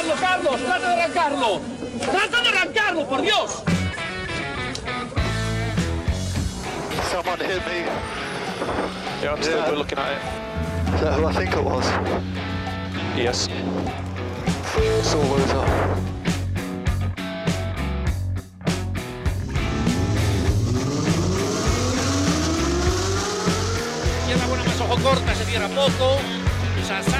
arrancarlo, Carlos! ¡Trata de arrancarlo! ¡Trata de arrancarlo, por Dios! Someone hit me. Yeah, I'm still Yeah. looking at it. Is that who I think it was? Yes. Sore loser. Izquierda buena más ojo corta, se cierra poco. Sasar.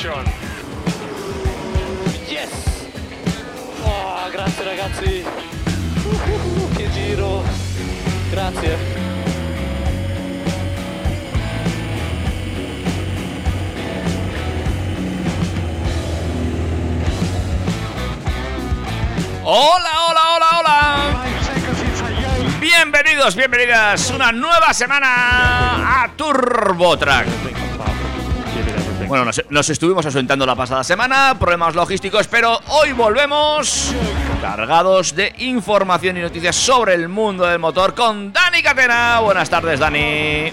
Yes! Oh, grazie ragazzi! Uh, che giro! Grazie! Hola, hola, hola, hola. Bienvenidos, bienvenidas. Una nueva semana a TurboTrack. Bueno, nos, estuvimos ausentando la pasada semana, problemas logísticos, pero hoy volvemos cargados de información y noticias sobre el mundo del motor con Dani Catena. Buenas tardes, Dani.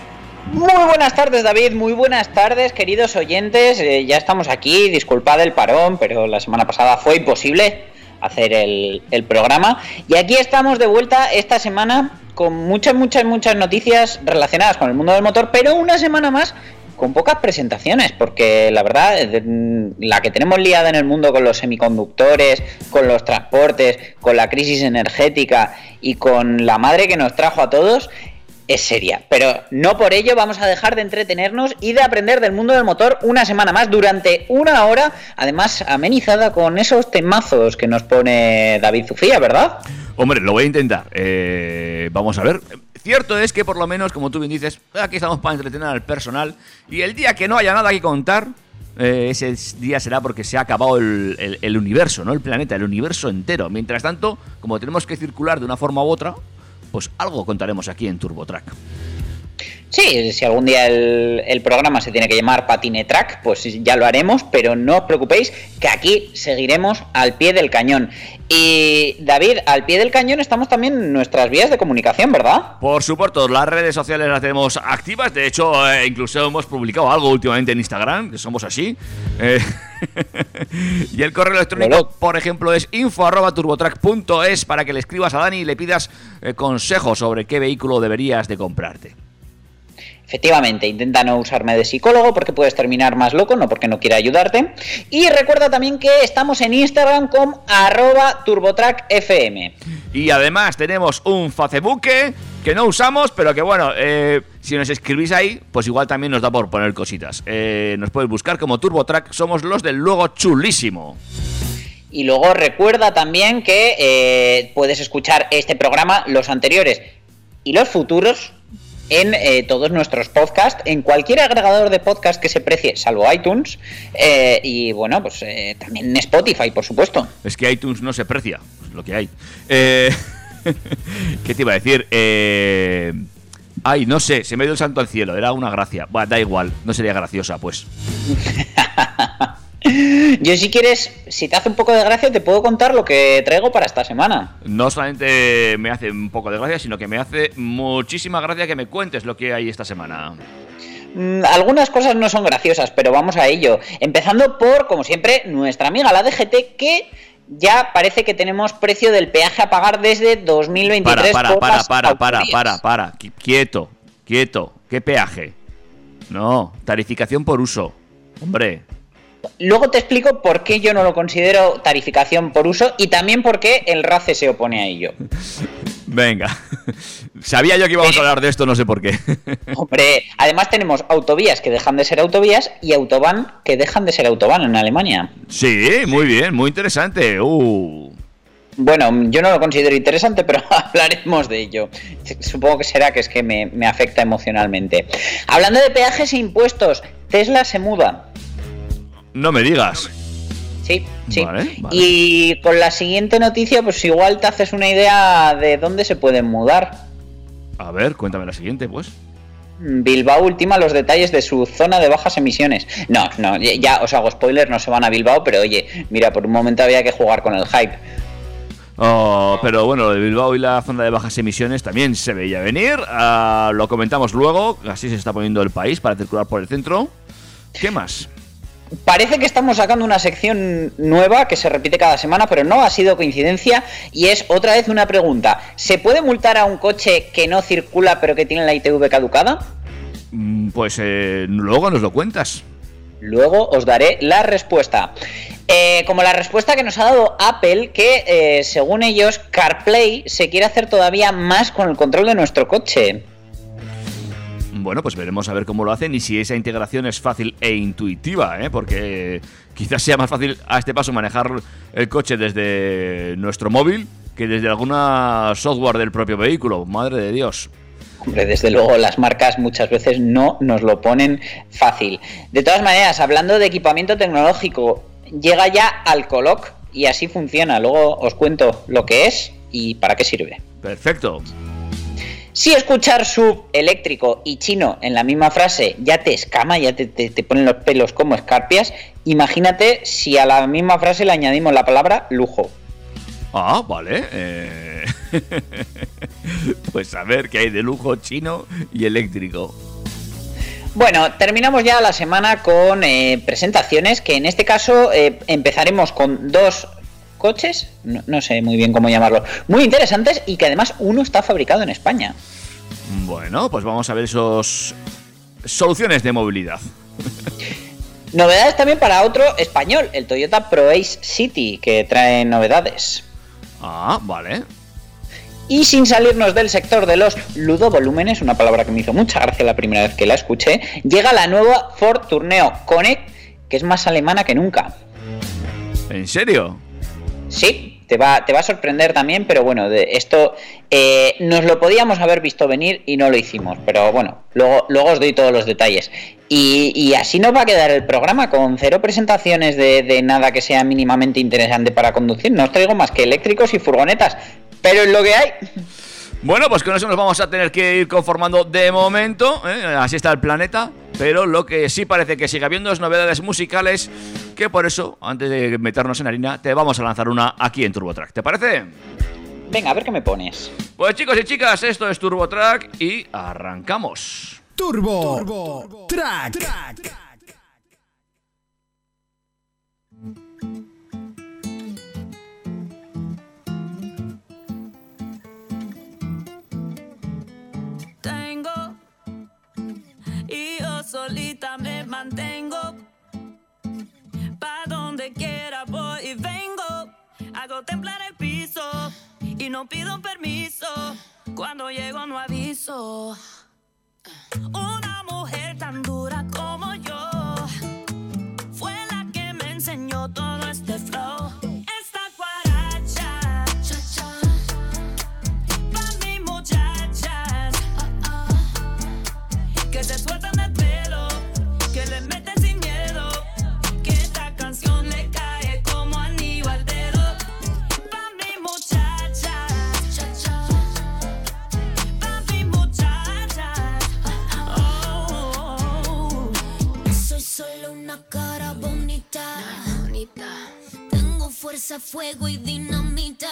Muy buenas tardes David, muy buenas tardes queridos oyentes, Eh, ya estamos aquí, disculpad el parón, pero la semana pasada fue imposible hacer el programa y aquí estamos de vuelta esta semana con muchas, muchas, muchas noticias relacionadas con el mundo del motor, pero una semana más con pocas presentaciones, porque la verdad, eh, de- la que tenemos liada en el mundo con los semiconductores, con los transportes, con la crisis energética y con la madre que nos trajo a todos, es seria. Pero no por ello vamos a dejar de entretenernos y de aprender del mundo del motor una semana más durante una hora, además amenizada con esos temazos que nos pone David Zufía, ¿verdad? Hombre, lo voy a intentar. Eh, vamos a ver. Cierto es que por lo menos, como tú bien dices, aquí estamos para entretener al personal. Y el día que no haya nada que contar, eh, ese día será porque se ha acabado el, universo, no el planeta, el universo entero. Mientras tanto, como tenemos que circular de una forma u otra, pues algo contaremos aquí en TurboTrack. Sí, si algún día el, el programa se tiene que llamar Patine Track, pues ya lo haremos, pero no os preocupéis que aquí seguiremos al pie del cañón. Y David, al pie del cañón estamos también en nuestras vías de comunicación, ¿verdad? Por supuesto, las redes sociales las tenemos activas. De hecho, eh, incluso hemos publicado algo últimamente en Instagram, que somos así. Eh, y el correo electrónico, por ejemplo, es info.turbotrack.es para que le escribas a Dani y le pidas eh, consejos sobre qué vehículo deberías de comprarte. Efectivamente, intenta no usarme de psicólogo porque puedes terminar más loco, no porque no quiera ayudarte. Y recuerda también que estamos en Instagram con arroba turbotrackfm. Y además tenemos un Facebook que no usamos, pero que bueno, eh, si nos escribís ahí, pues igual también nos da por poner cositas. Eh, nos puedes buscar como TurboTrack, somos los del luego chulísimo. Y luego recuerda también que eh, puedes escuchar este programa, los anteriores y los futuros en eh, todos nuestros podcasts, en cualquier agregador de podcast que se precie, salvo iTunes, eh, y bueno, pues eh, también en Spotify, por supuesto. Es que iTunes no se precia, es lo que hay. Eh, ¿Qué te iba a decir? Eh, ay, no sé, se me dio el santo al cielo, era una gracia. Bueno, da igual, no sería graciosa, pues. Yo si quieres, si te hace un poco de gracia, te puedo contar lo que traigo para esta semana. No solamente me hace un poco de gracia, sino que me hace muchísima gracia que me cuentes lo que hay esta semana. Mm, Algunas cosas no son graciosas, pero vamos a ello. Empezando por, como siempre, nuestra amiga la DGT, que ya parece que tenemos precio del peaje a pagar desde 2023. Para, para, para, para, para, para, para. Qui- Quieto, quieto. ¿Qué peaje? No, tarificación por uso. Hombre, Luego te explico por qué yo no lo considero tarificación por uso y también por qué el RACE se opone a ello. venga. Sabía yo que íbamos a hablar de esto, no sé por qué. Hombre, además tenemos autovías que dejan de ser autovías y autobahn que dejan de ser autobahn en Alemania. sí, muy bien, muy interesante. Uh. Bueno, yo no lo considero interesante, pero hablaremos de ello. Supongo que será que es que me, me afecta emocionalmente. Hablando de peajes e impuestos, Tesla se muda. No me digas. Sí, sí. Vale, vale. Y con la siguiente noticia, pues igual te haces una idea de dónde se pueden mudar. A ver, cuéntame la siguiente, pues. Bilbao ultima los detalles de su zona de bajas emisiones. No, no, ya os hago spoiler, no se van a Bilbao, pero oye, mira, por un momento había que jugar con el hype. Oh, pero bueno, lo de Bilbao y la zona de bajas emisiones también se veía venir. Ah, lo comentamos luego, así se está poniendo el país para circular por el centro. ¿Qué más? Parece que estamos sacando una sección nueva que se repite cada semana, pero no ha sido coincidencia y es otra vez una pregunta. ¿Se puede multar a un coche que no circula pero que tiene la ITV caducada? Mm, Pues eh, luego nos lo cuentas. Luego os daré la respuesta. Eh, como la respuesta que nos ha dado Apple, que eh, según ellos CarPlay se quiere hacer todavía más con el control de nuestro coche. Bueno, pues veremos a ver cómo lo hacen y si esa integración es fácil e intuitiva, ¿eh? porque quizás sea más fácil a este paso manejar el coche desde nuestro móvil que desde alguna software del propio vehículo. Madre de Dios. Hombre, desde luego las marcas muchas veces no nos lo ponen fácil. De todas maneras, hablando de equipamiento tecnológico, llega ya al Coloc y así funciona. Luego os cuento lo que es y para qué sirve. Perfecto. Si escuchar sub, eléctrico y chino en la misma frase ya te escama, ya te, te, te ponen los pelos como escarpias, imagínate si a la misma frase le añadimos la palabra lujo. Ah, vale. eh. pues a ver qué hay de lujo chino y eléctrico. Bueno, terminamos ya la semana con eh, presentaciones, que en este caso eh, empezaremos con dos coches, no, no sé muy bien cómo llamarlo, muy interesantes y que además uno está fabricado en España. Bueno, pues vamos a ver esos soluciones de movilidad. Novedades también para otro español, el Toyota ProAce City, que trae novedades. Ah, vale. Y sin salirnos del sector de los ludovolúmenes, una palabra que me hizo mucha gracia la primera vez que la escuché, llega la nueva Ford Tourneo Connect, que es más alemana que nunca. ¿En serio? Sí, te va, te va a sorprender también, pero bueno, de esto eh, nos lo podíamos haber visto venir y no lo hicimos, pero bueno, luego, luego os doy todos los detalles. Y, así nos va a quedar el programa, con cero presentaciones de, de nada que sea mínimamente interesante para conducir. No os traigo más que eléctricos y furgonetas, pero es lo que hay. Bueno, pues con eso nos vamos a tener que ir conformando de momento. ¿eh? Así está el planeta. Pero lo que sí parece que sigue habiendo es novedades musicales. Que por eso, antes de meternos en harina, te vamos a lanzar una aquí en TurboTrack. ¿Te parece? Venga, a ver qué me pones. Pues chicos y chicas, esto es TurboTrack y arrancamos. Turbo, Track. tengo yo solita me mantengo. Pa donde quiera voy y vengo. Hago temblar el piso y no pido permiso. Cuando llego no aviso. Una mujer tan dura como yo fue la que me enseñó todo este flow. Fuerza, fuego y dinamita.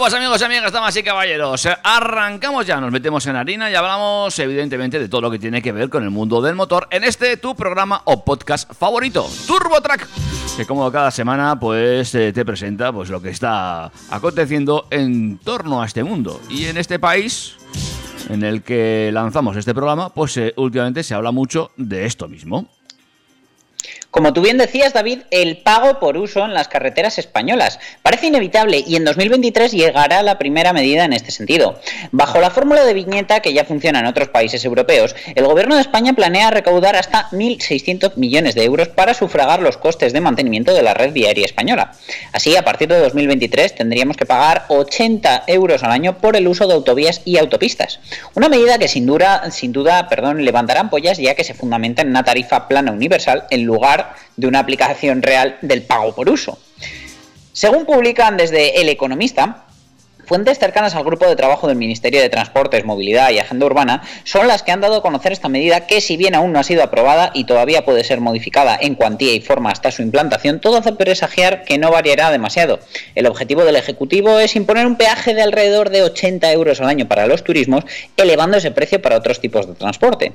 Pues amigos y amigas, damas y caballeros, arrancamos ya, nos metemos en harina y hablamos evidentemente de todo lo que tiene que ver con el mundo del motor en este tu programa o podcast favorito, TurboTrack, que como cada semana pues eh, te presenta pues lo que está aconteciendo en torno a este mundo y en este país en el que lanzamos este programa, pues eh, últimamente se habla mucho de esto mismo. Como tú bien decías, David, el pago por uso en las carreteras españolas parece inevitable y en 2023 llegará la primera medida en este sentido. Bajo la fórmula de viñeta que ya funciona en otros países europeos, el gobierno de España planea recaudar hasta 1.600 millones de euros para sufragar los costes de mantenimiento de la red viaria española. Así, a partir de 2023 tendríamos que pagar 80 euros al año por el uso de autovías y autopistas. Una medida que sin duda, sin duda perdón, levantará ampollas ya que se fundamenta en una tarifa plana universal en lugar de una aplicación real del pago por uso. Según publican desde El Economista, fuentes cercanas al grupo de trabajo del Ministerio de Transportes, Movilidad y Agenda Urbana son las que han dado a conocer esta medida que si bien aún no ha sido aprobada y todavía puede ser modificada en cuantía y forma hasta su implantación, todo hace presagiar que no variará demasiado. El objetivo del Ejecutivo es imponer un peaje de alrededor de 80 euros al año para los turismos, elevando ese precio para otros tipos de transporte.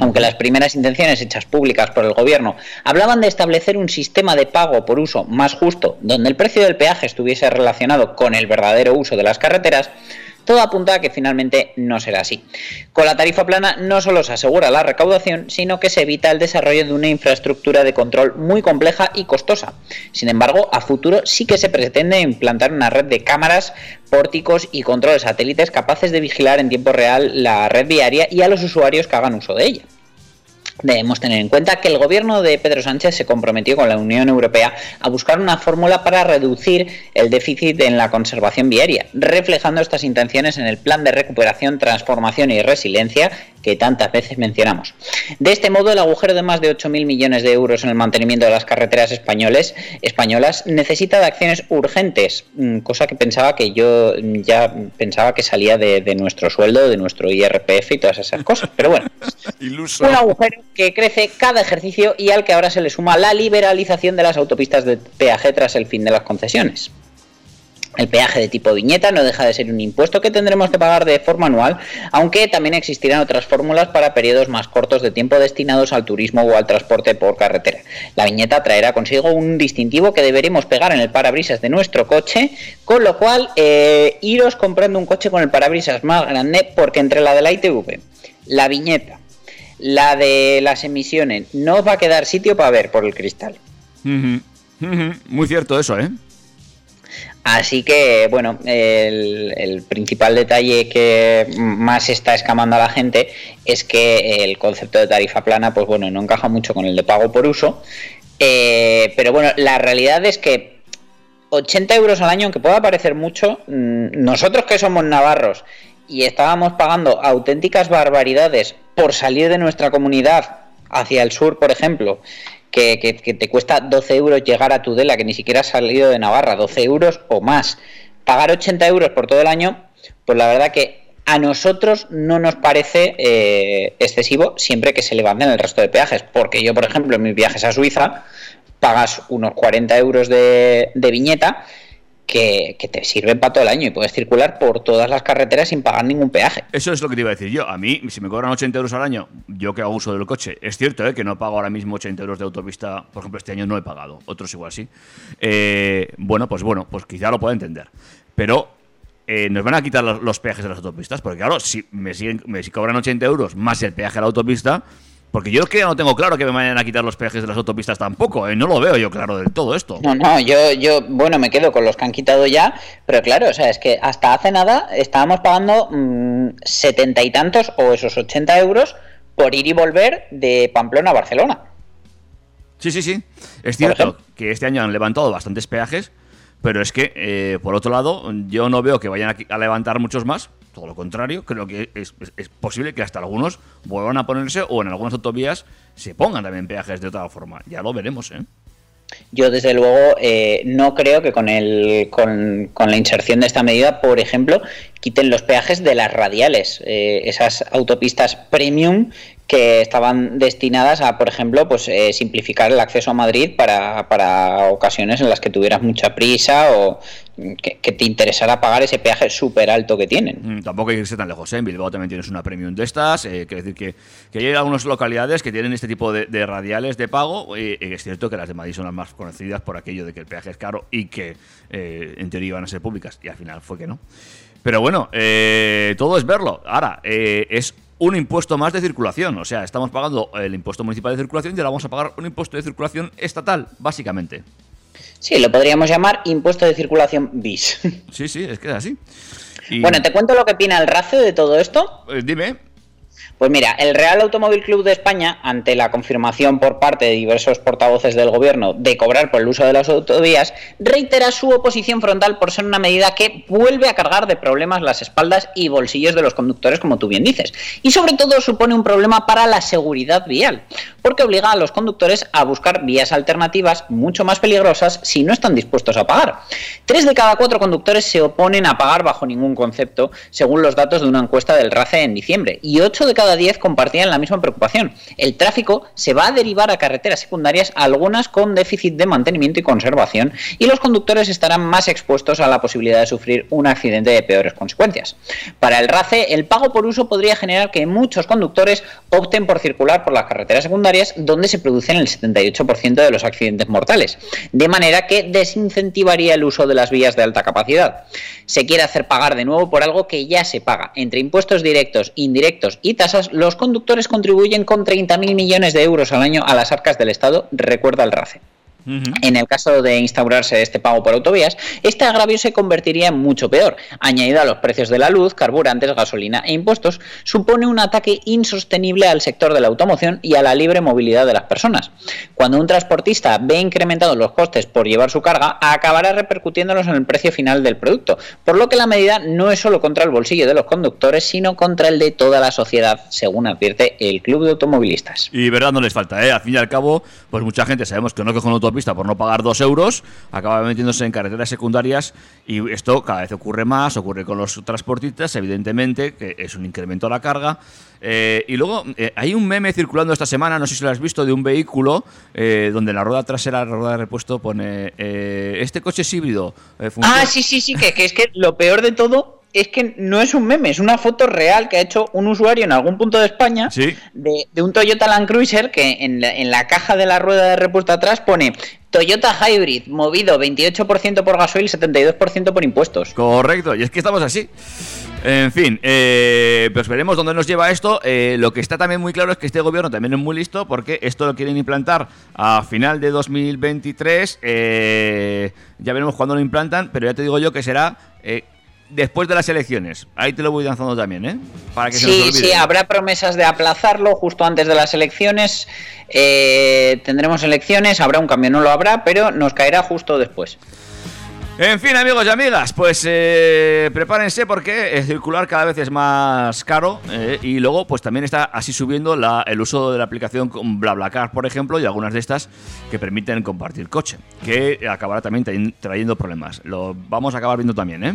Aunque las primeras intenciones hechas públicas por el gobierno hablaban de establecer un sistema de pago por uso más justo, donde el precio del peaje estuviese relacionado con el verdadero uso de las carreteras, todo apunta a que finalmente no será así. Con la tarifa plana no solo se asegura la recaudación, sino que se evita el desarrollo de una infraestructura de control muy compleja y costosa. Sin embargo, a futuro sí que se pretende implantar una red de cámaras, pórticos y controles satélites capaces de vigilar en tiempo real la red viaria y a los usuarios que hagan uso de ella. Debemos tener en cuenta que el gobierno de Pedro Sánchez se comprometió con la Unión Europea a buscar una fórmula para reducir el déficit en la conservación viaria, reflejando estas intenciones en el Plan de Recuperación, Transformación y Resiliencia que tantas veces mencionamos. De este modo, el agujero de más de 8.000 millones de euros en el mantenimiento de las carreteras españoles, españolas necesita de acciones urgentes, mm, cosa que pensaba que yo ya pensaba que salía de, de nuestro sueldo, de nuestro IRPF y todas esas cosas. Pero bueno, Iluso. un agujero que crece cada ejercicio y al que ahora se le suma la liberalización de las autopistas de peaje tras el fin de las concesiones. El peaje de tipo viñeta no deja de ser un impuesto que tendremos que pagar de forma anual, aunque también existirán otras fórmulas para periodos más cortos de tiempo destinados al turismo o al transporte por carretera. La viñeta traerá consigo un distintivo que deberemos pegar en el parabrisas de nuestro coche, con lo cual eh, iros comprando un coche con el parabrisas más grande porque entre la de la ITV, la viñeta, la de las emisiones, no os va a quedar sitio para ver por el cristal. Muy cierto eso, ¿eh? Así que, bueno, el, el principal detalle que más está escamando a la gente es que el concepto de tarifa plana, pues bueno, no encaja mucho con el de pago por uso. Eh, pero bueno, la realidad es que 80 euros al año, aunque pueda parecer mucho, mm, nosotros que somos navarros y estábamos pagando auténticas barbaridades por salir de nuestra comunidad hacia el sur, por ejemplo, que, que- te cuesta 12 euros llegar a Tudela, que ni siquiera has salido de Navarra, 12 euros o más. Pagar 80 euros por todo el año, pues la verdad que a nosotros no nos parece eh, excesivo siempre que se levanten el resto de peajes, porque yo, por ejemplo, en mis viajes a Suiza, pagas unos 40 euros de, de viñeta que, que te sirven para todo el año y puedes circular por todas las carreteras sin pagar ningún peaje. Eso es lo que te iba a decir yo. A mí, si me cobran 80 euros al año, yo que hago uso del coche, es cierto ¿eh? que no pago ahora mismo 80 euros de autopista, por ejemplo, este año no he pagado, otros igual sí. Eh, bueno, pues bueno, pues quizá lo puedo entender. Pero eh, nos van a quitar los, los peajes de las autopistas, porque claro, si me siguen, me si cobran 80 euros más el peaje de la autopista, porque yo es que ya no tengo claro que me vayan a quitar los peajes de las autopistas tampoco, ¿eh? no lo veo yo claro del todo esto. No, no, yo, yo, bueno, me quedo con los que han quitado ya, pero claro, o sea, es que hasta hace nada estábamos pagando mm, setenta y tantos o esos 80 euros por ir y volver de Pamplona a Barcelona. Sí, sí, sí. Es cierto que este año han levantado bastantes peajes, pero es que, eh, por otro lado, yo no veo que vayan a levantar muchos más, todo lo contrario, creo que es, posible que hasta algunos vuelvan a ponerse o en algunas autovías se pongan también peajes de otra forma. Ya lo veremos, ¿eh? Yo, desde luego, eh, no creo que con, el, con la inserción de esta medida, por ejemplo, quiten los peajes de las radiales, eh, esas autopistas premium que estaban destinadas a, por ejemplo, pues eh, simplificar el acceso a Madrid para, para ocasiones en las que tuvieras mucha prisa o que, te interesara pagar ese peaje súper alto que tienen. Mm, Tampoco hay que irse tan lejos, ¿eh? En Bilbao también tienes una premium de estas. Eh, quiere decir que, que hay algunas localidades que tienen este tipo de, radiales de pago. eh, y es cierto que las de Madrid son las más conocidas por aquello de que el peaje es caro y que eh, en teoría iban a ser públicas. Y al final fue que no. Pero bueno, todo es verlo. Ahora, es un impuesto más de circulación. O sea, estamos pagando el impuesto municipal de circulación y ahora vamos a pagar un impuesto de circulación estatal, básicamente. Sí, lo podríamos llamar impuesto de circulación bis. Sí, sí, es que es así. Y- Bueno, te cuento lo que opina el RACE de todo esto. eh, dime. Pues mira, el Real Automóvil Club de España, ante la confirmación por parte de diversos portavoces del gobierno de cobrar por el uso de las autovías, reitera su oposición frontal por ser una medida que vuelve a cargar de problemas las espaldas y bolsillos de los conductores, como tú bien dices. Y sobre todo supone un problema para la seguridad vial, porque obliga a los conductores a buscar vías alternativas mucho más peligrosas si no están dispuestos a pagar. Tres de cada cuatro conductores se oponen a pagar bajo ningún concepto, según los datos de una encuesta del RACE en diciembre, y ocho de cada diez compartían la misma preocupación. El tráfico se va a derivar a carreteras secundarias, algunas con déficit de mantenimiento y conservación, y los conductores estarán más expuestos a la posibilidad de sufrir un accidente de peores consecuencias. Para el RACE, el pago por uso podría generar que muchos conductores opten por circular por las carreteras secundarias, donde se producen el 78% de los accidentes mortales, de manera que desincentivaría el uso de las vías de alta capacidad. Se quiere hacer pagar de nuevo por algo que ya se paga. Entre impuestos directos, indirectos y tasas, los conductores contribuyen con 30.000 millones de euros al año a las arcas del Estado, recuerda el RACE. En el caso de instaurarse este pago por autovías, este agravio se convertiría en mucho peor. Añadido a los precios de la luz, carburantes, gasolina e impuestos, supone un ataque insostenible al sector de la automoción y a la libre movilidad de las personas. Cuando un transportista ve incrementados los costes por llevar su carga, acabará repercutiéndolos en el precio final del producto, por lo que la medida no es solo contra el bolsillo de los conductores, sino contra el de toda la sociedad, según advierte el Club de Automovilistas. Y verdad no les falta, ¿eh? Al fin y al cabo, pues mucha gente sabemos que no coge una autopista por no pagar dos euros, acaba metiéndose en carreteras secundarias y esto cada vez ocurre más, ocurre con los transportistas, evidentemente, que es un incremento a la carga. Eh, y luego eh, hay un meme circulando esta semana, no sé si lo has visto, de un vehículo eh, donde la rueda trasera, la rueda de repuesto, pone eh, este coche es híbrido. Ah, sí, sí, sí, que es que lo peor de todo es que no es un meme, es una foto real que ha hecho un usuario en algún punto de España Sí. de, de un Toyota Land Cruiser que en la, en la caja de la rueda de repuesto atrás pone Toyota Hybrid, movido 28% por gasoil, 72% por impuestos. Correcto, y es que estamos así. En fin, eh, pues veremos dónde nos lleva esto. Eh, lo que está también muy claro es que este gobierno también es muy listo porque esto lo quieren implantar a final de 2023. eh, ya veremos cuándo lo implantan, pero ya te digo yo que será eh, después de las elecciones. Ahí te lo voy lanzando también, ¿eh? Para que se nos Sí, olvide. sí, habrá promesas de aplazarlo justo antes de las elecciones. eh, tendremos elecciones, habrá un cambio, no lo habrá, pero nos caerá justo después. En fin, amigos y amigas, pues eh, prepárense porque eh, circular cada vez es más caro eh, y luego pues también está así subiendo la- el uso de la aplicación con BlaBlaCar, por ejemplo, y algunas de estas que permiten compartir coche, que acabará también tra- trayendo problemas. Lo vamos a acabar viendo también, ¿eh?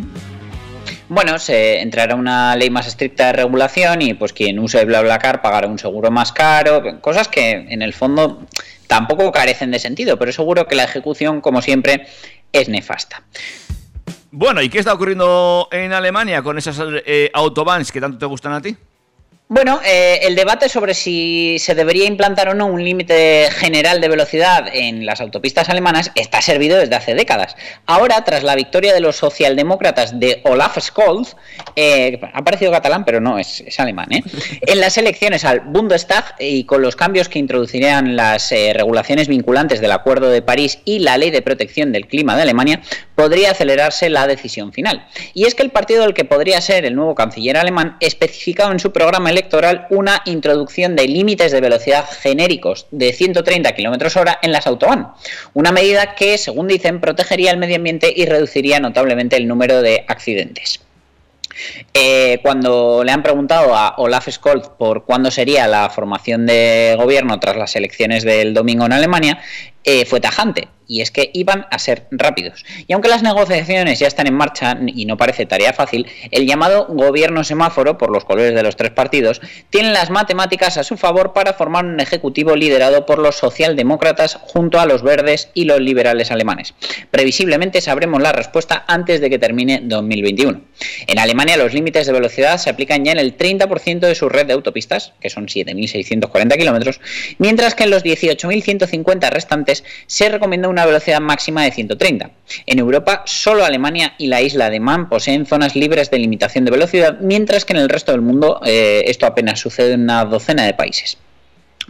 Bueno, se entrará una ley más estricta de regulación y pues quien use BlaBlaCar pagará un seguro más caro, cosas que en el fondo tampoco carecen de sentido, pero seguro que la ejecución, como siempre, es nefasta. Bueno, ¿y qué está ocurriendo en Alemania con esas eh, autobans que tanto te gustan a ti? Bueno, eh, el debate sobre si se debería implantar o no un límite general de velocidad en las autopistas alemanas está servido desde hace décadas. Ahora, tras la victoria de los socialdemócratas de Olaf Scholz, eh, ha parecido catalán, pero no, es, alemán, ¿eh? en las elecciones al Bundestag y con los cambios que introducirían las eh, regulaciones vinculantes del Acuerdo de París y la Ley de Protección del Clima de Alemania, podría acelerarse la decisión final. Y es que el partido del que podría ser el nuevo canciller alemán especificaba en su programa electoral una introducción de límites de velocidad genéricos de 130 km hora en las autobahn. Una medida que, según dicen, protegería el medio ambiente y reduciría notablemente el número de accidentes. Eh, cuando le han preguntado a Olaf Scholz por cuándo sería la formación de gobierno tras las elecciones del domingo en Alemania, eh, fue tajante. Y es que iban a ser rápidos. Y aunque las negociaciones ya están en marcha y no parece tarea fácil, el llamado gobierno semáforo, por los colores de los tres partidos, tiene las matemáticas a su favor para formar un ejecutivo liderado por los socialdemócratas junto a los verdes y los liberales alemanes. Previsiblemente sabremos la respuesta antes de que termine 2021. En Alemania los límites de velocidad se aplican ya en el 30% de su red de autopistas, que son 7.640 kilómetros, mientras que en los 18.150 restantes se recomienda una velocidad máxima de 130. En Europa, solo Alemania y la isla de Man poseen zonas libres de limitación de velocidad, mientras que en el resto del mundo eh, esto apenas sucede en una docena de países.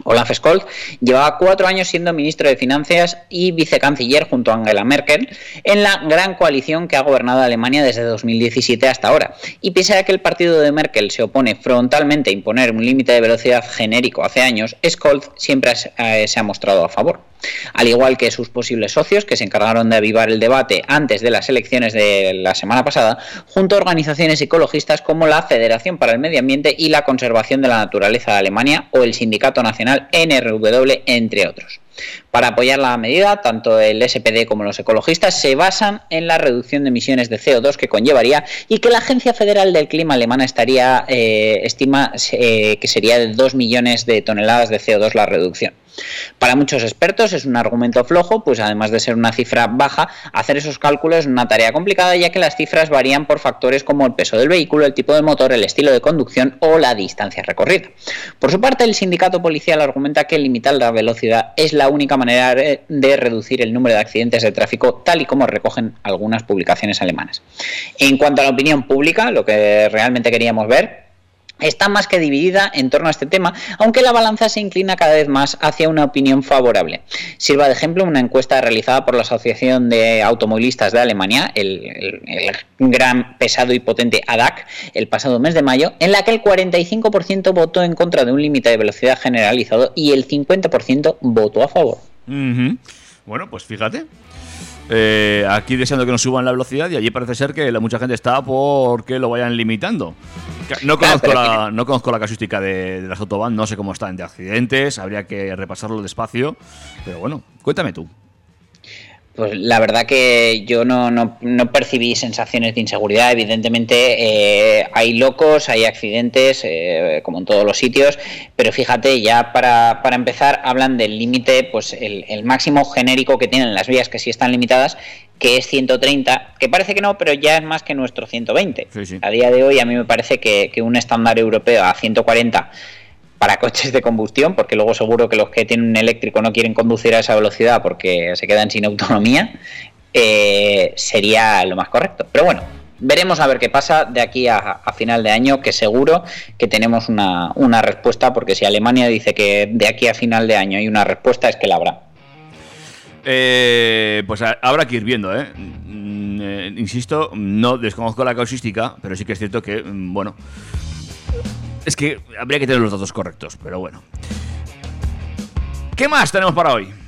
Olaf Scholz llevaba cuatro años siendo ministro de Finanzas y vicecanciller junto a Angela Merkel en la gran coalición que ha gobernado Alemania desde 2017 hasta ahora. Y pese a que el partido de Merkel se opone frontalmente a imponer un límite de velocidad genérico hace años, Scholz siempre eh, se ha mostrado a favor al igual que sus posibles socios que se encargaron de avivar el debate antes de las elecciones de la semana pasada, junto a organizaciones ecologistas como la Federación para el Medio Ambiente y la Conservación de la Naturaleza de Alemania o el Sindicato Nacional NRW, entre otros. Para apoyar la medida, tanto el SPD como los ecologistas se basan en la reducción de emisiones de CO2 que conllevaría y que la Agencia Federal del Clima alemana eh, estima eh, que sería de 2 millones de toneladas de CO2 la reducción. Para muchos expertos es un argumento flojo, pues además de ser una cifra baja, hacer esos cálculos es una tarea complicada ya que las cifras varían por factores como el peso del vehículo, el tipo de motor, el estilo de conducción o la distancia recorrida. Por su parte, el sindicato policial argumenta que limitar la velocidad es la única manera de reducir el número de accidentes de tráfico, tal y como recogen algunas publicaciones alemanas. En cuanto a la opinión pública, lo que realmente queríamos ver, está más que dividida en torno a este tema, aunque la balanza se inclina cada vez más hacia una opinión favorable. Sirva de ejemplo una encuesta realizada por la Asociación de Automovilistas de Alemania, el, gran, pesado y potente ADAC, el pasado mes de mayo, en la que el 45% votó en contra de un límite de velocidad generalizado y el 50% votó a favor. Bueno, pues fíjate. Eh, aquí deseando que nos suban la velocidad y allí parece ser que la, mucha gente está porque lo vayan limitando. No conozco, la, no conozco la casuística de, de las autobahn, no sé cómo están de accidentes, habría que repasarlo despacio, pero bueno, cuéntame tú. Pues la verdad que yo no, no, no percibí sensaciones de inseguridad. Evidentemente eh, hay locos, hay accidentes, eh, como en todos los sitios, pero fíjate, ya para, para empezar hablan del límite, pues el, el, máximo genérico que tienen las vías que sí están limitadas, que es 130, que parece que no, pero ya es más que nuestro 120. Sí, sí. A día de hoy a mí me parece que, que un estándar europeo a 140 para coches de combustión, porque luego seguro que los que tienen un eléctrico no quieren conducir a esa velocidad porque se quedan sin autonomía, eh, sería lo más correcto. Pero bueno, veremos a ver qué pasa de aquí a, final de año, que seguro que tenemos una, una, respuesta, porque si Alemania dice que de aquí a final de año hay una respuesta, es que la habrá. Eh, pues habrá que ir viendo, ¿eh? Mm, eh, insisto, no desconozco la causística, pero sí que es cierto que, mm, bueno, es que habría que tener los datos correctos, pero bueno. ¿Qué más tenemos para hoy?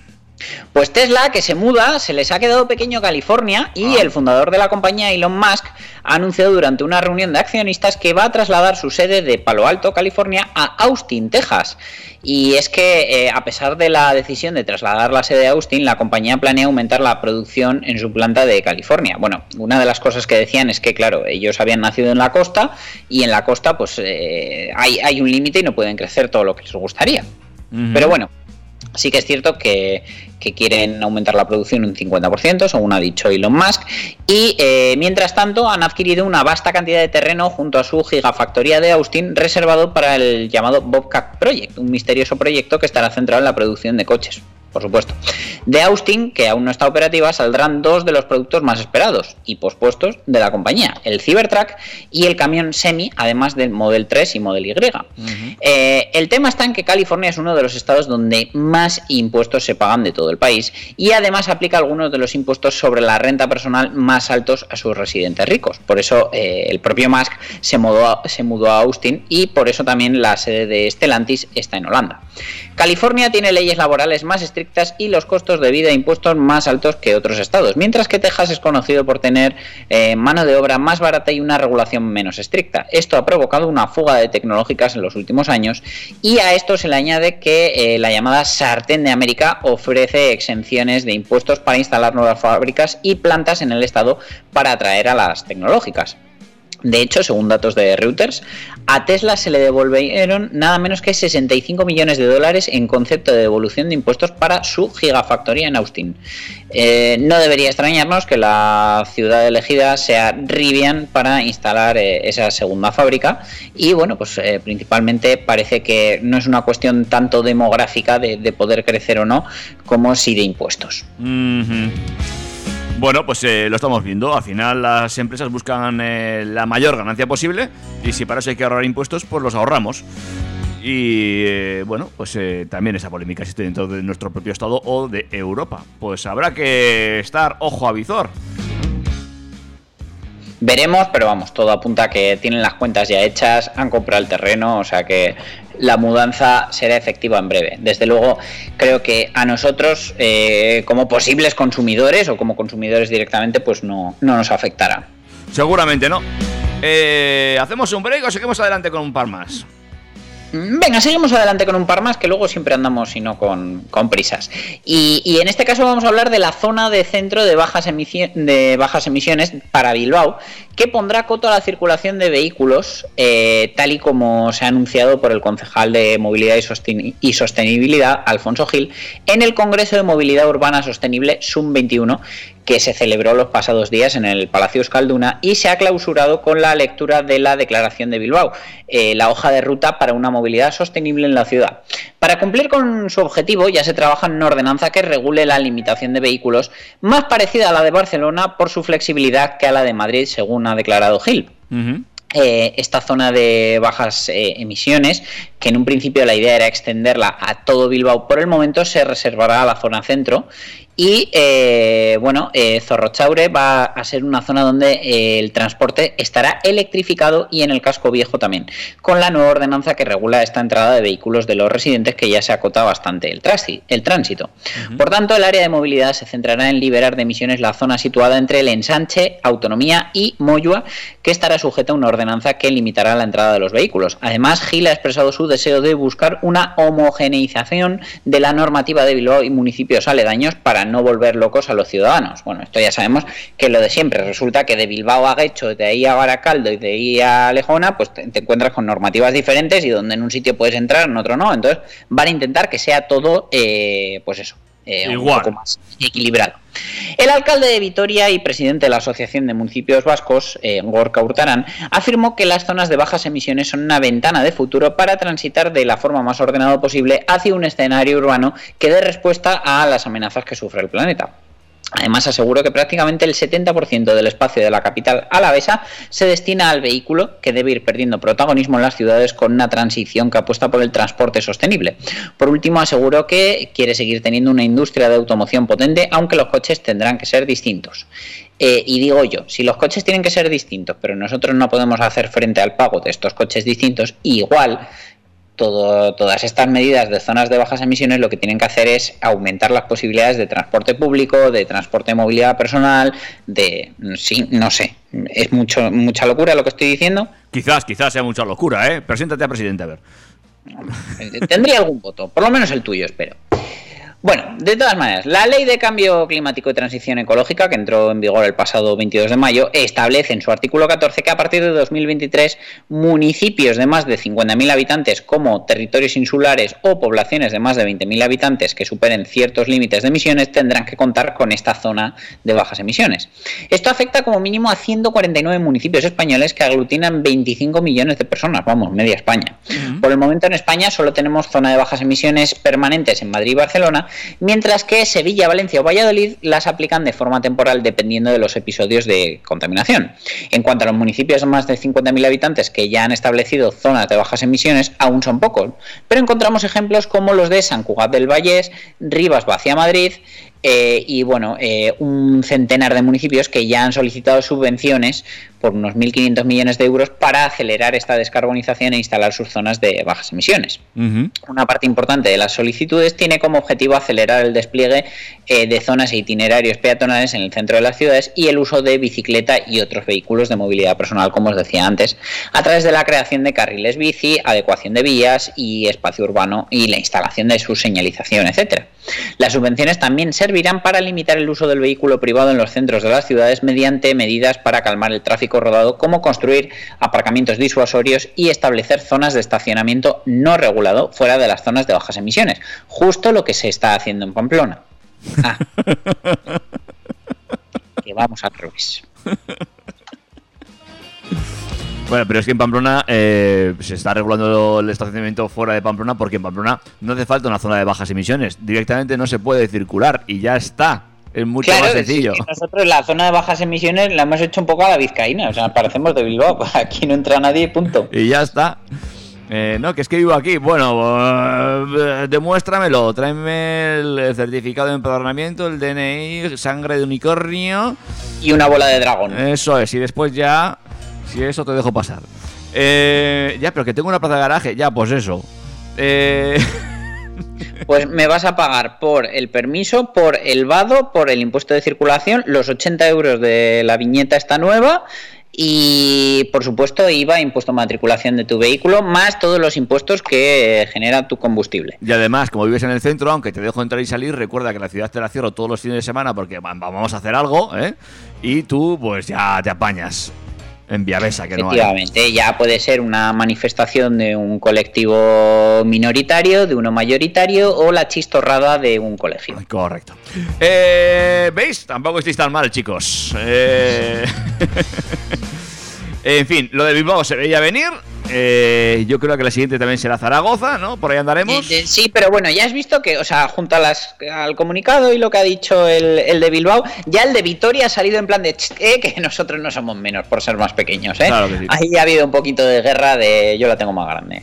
Pues Tesla, que se muda, se les ha quedado pequeño California y ah. el fundador de la compañía, Elon Musk, ha anunciado durante una reunión de accionistas que va a trasladar su sede de Palo Alto, California, a Austin, Texas. Y es que, eh, a pesar de la decisión de trasladar la sede a Austin, la compañía planea aumentar la producción en su planta de California. Bueno, una de las cosas que decían es que, claro, ellos habían nacido en la costa y en la costa, pues eh, hay, hay, un límite y no pueden crecer todo lo que les gustaría. Uh -huh. Pero bueno, Sí que es cierto que, quieren aumentar la producción un 50%, según ha dicho Elon Musk, y eh, mientras tanto han adquirido una vasta cantidad de terreno junto a su gigafactoría de Austin reservado para el llamado Bobcat Project, un misterioso proyecto que estará centrado en la producción de coches por supuesto. De Austin, que aún no está operativa, saldrán dos de los productos más esperados y pospuestos de la compañía, el Cybertruck y el camión Semi, además del Model 3 y Model Y. Uh -huh. eh, el tema está en que California es uno de los estados donde más impuestos se pagan de todo el país y además aplica algunos de los impuestos sobre la renta personal más altos a sus residentes ricos. Por eso eh, el propio Musk se mudó, a, se mudó a Austin y por eso también la sede de Stellantis está en Holanda. California tiene leyes laborales más estrictas y los costos de vida e impuestos más altos que otros estados, mientras que Texas es conocido por tener eh, mano de obra más barata y una regulación menos estricta. Esto ha provocado una fuga de tecnológicas en los últimos años y a esto se le añade que eh, la llamada sartén de América ofrece exenciones de impuestos para instalar nuevas fábricas y plantas en el estado para atraer a las tecnológicas. De hecho, según datos de Reuters, a Tesla se le devolvieron nada menos que 65 millones de dólares en concepto de devolución de impuestos para su gigafactoría en Austin. Eh, no debería extrañarnos que la ciudad elegida sea Rivian para instalar eh, esa segunda fábrica y bueno, pues eh, principalmente parece que no es una cuestión tanto demográfica de, de poder crecer o no, como sí de impuestos. Bueno, pues eh, lo estamos viendo. Al final las empresas buscan eh, la mayor ganancia posible y si para eso hay que ahorrar impuestos, pues los ahorramos. Y eh, bueno, pues también esa polémica existe dentro de nuestro propio estado o de Europa. Pues habrá que estar ojo a visor. Veremos, pero vamos, todo apunta a que tienen las cuentas ya hechas, han comprado el terreno, o sea que la mudanza será efectiva en breve. Desde luego, creo que a nosotros, eh, como posibles consumidores o como consumidores directamente, pues no, no nos afectará. Seguramente no. Eh, ¿Hacemos un break o seguimos adelante con un par más? Mm, Venga, seguimos adelante con un par más que luego siempre andamos y no con, con prisas. Y, en este caso vamos a hablar de la zona de centro de bajas, de bajas emisiones para Bilbao, que pondrá coto a la circulación de vehículos, eh, tal y como se ha anunciado por el concejal de Movilidad y, y Sostenibilidad, Alfonso Gil, en el Congreso de Movilidad Urbana Sostenible SUM 21, que se celebró los pasados días en el Palacio Euskalduna y se ha clausurado con la lectura de la Declaración de Bilbao, eh, la hoja de ruta para una movilidad sostenible en la ciudad. Para cumplir con su objetivo ya se trabaja en una ordenanza que regule la limitación de vehículos, más parecida a la de Barcelona por su flexibilidad que a la de Madrid, según ha declarado Gil eh, esta zona de bajas eh, emisiones, que en un principio la idea era extenderla a todo Bilbao, por el momento se reservará a la zona centro. Y eh, bueno, eh, Zorrochaure va a ser una zona donde eh, el transporte estará electrificado y en el casco viejo también, con la nueva ordenanza que regula esta entrada de vehículos de los residentes que ya se acota bastante el, tránsito. Por tanto, el área de movilidad se centrará en liberar de emisiones la zona situada entre el ensanche, autonomía y Moyua, que estará sujeta a una ordenanza que limitará la entrada de los vehículos. Además, Gil ha expresado su deseo de buscar una homogeneización de la normativa de Bilbao y municipios aledaños para no volver locos a los ciudadanos. Bueno, esto ya sabemos que lo de siempre. Resulta que de Bilbao a Guecho, de ahí a Baracaldo y de ahí a Lejona, pues te, te encuentras con normativas diferentes y donde en un sitio puedes entrar, en otro no. Entonces van a intentar que sea todo, eh, pues eso, eh, un Igual. poco más equilibrado. El alcalde de Vitoria y presidente de la Asociación de Municipios Vascos, eh, Gorka Hurtarán, afirmó que las zonas de bajas emisiones son una ventana de futuro para transitar de la forma más ordenada posible hacia un escenario urbano que dé respuesta a las amenazas que sufre el planeta. Además, aseguró que prácticamente el 70% del espacio de la capital alavesa se destina al vehículo, que debe ir perdiendo protagonismo en las ciudades con una transición que apuesta por el transporte sostenible. Por último, aseguró que quiere seguir teniendo una industria de automoción potente, aunque los coches tendrán que ser distintos. Eh, y digo yo, si los coches tienen que ser distintos, pero nosotros no podemos hacer frente al pago de estos coches distintos, igual todo- todas estas medidas de zonas de bajas emisiones lo que tienen que hacer es aumentar las posibilidades de transporte público, de transporte de movilidad personal, de... Sí, no sé, es mucho, mucha locura lo que estoy diciendo. Quizás, quizás sea mucha locura, ¿eh? Preséntate a presidente, a ver. Tendría algún voto, por lo menos el tuyo, espero. Bueno, de todas maneras, la Ley de Cambio Climático y Transición Ecológica, que entró en vigor el pasado 22 de mayo, establece en su artículo 14 que a partir de 2023 municipios de más de 50.000 habitantes como territorios insulares o poblaciones de más de 20.000 habitantes que superen ciertos límites de emisiones tendrán que contar con esta zona de bajas emisiones. Esto afecta como mínimo a 149 municipios españoles que aglutinan 25 millones de personas, vamos, media España. Por el momento en España solo tenemos zona de bajas emisiones permanentes en Madrid y Barcelona, mientras que Sevilla, Valencia o Valladolid las aplican de forma temporal dependiendo de los episodios de contaminación. En cuanto a los municipios más de 50.000 habitantes que ya han establecido zonas de bajas emisiones, aún son pocos, pero encontramos ejemplos como los de San Cugat del Vallés, Rivas Vacía Madrid, eh, y bueno, eh, un centenar de municipios que ya han solicitado subvenciones por unos 1.500 millones de euros para acelerar esta descarbonización e instalar sus zonas de bajas emisiones. Una parte importante de las solicitudes tiene como objetivo acelerar el despliegue eh, de zonas e itinerarios peatonales en el centro de las ciudades y el uso de bicicleta y otros vehículos de movilidad personal, como os decía antes, a través de la creación de carriles bici, adecuación de vías y espacio urbano y la instalación de su señalización, etcétera. Las subvenciones también servirán para limitar el uso del vehículo privado en los centros de las ciudades mediante medidas para calmar el tráfico rodado, como construir aparcamientos disuasorios y establecer zonas de estacionamiento no regulado fuera de las zonas de bajas emisiones. Justo lo que se está haciendo en Pamplona. Ah. que vamos al revés. Bueno, pero es que en Pamplona eh, se está regulando el estacionamiento fuera de Pamplona porque en Pamplona no hace falta una zona de bajas emisiones. Directamente no se puede circular y ya está. Es mucho Claro, más sencillo. nosotros la zona de bajas emisiones la hemos hecho un poco a la vizcaína, o sea, parecemos de Bilbao, aquí no entra nadie, punto. Y ya está. Eh, no, que es que vivo aquí. Bueno, eh, demuéstramelo. Tráeme el certificado de empadronamiento, el DNI, sangre de unicornio. Y una bola de dragón. Eso es. Y después ya, si eso te dejo pasar. Eh, ya, pero que tengo una plaza de garaje. Ya, pues eso. Eh, Pues me vas a pagar por el permiso, por el vado, por el impuesto de circulación, los 80 euros de la viñeta esta nueva y por supuesto IVA, impuesto matriculación de tu vehículo, más todos los impuestos que genera tu combustible. y además, como vives en el centro, aunque te dejo entrar y salir, recuerda que la ciudad te la cierro todos los fines de semana porque va- vamos a hacer algo, ¿eh? Y tú, pues ya te apañas. En Viavesa, que no hay. Efectivamente, ya puede ser una manifestación de un colectivo minoritario, de uno mayoritario o la chistorrada de un colegio. Correcto. Eh, ¿Veis? Tampoco estáis tan mal, chicos. Eh, en fin, lo de Bilbao se veía venir. Eh, yo creo que la siguiente también será Zaragoza, ¿no? Por ahí andaremos. Eh, Sí, pero bueno, ya has visto que, o sea, junto a las, al comunicado y lo que ha dicho el, el de Bilbao, ya el de Vitoria ha salido en plan de "Ch, eh, que nosotros no somos menos por ser más pequeños, ¿eh? Claro que sí. Ahí ha habido un poquito de guerra de yo la tengo más grande.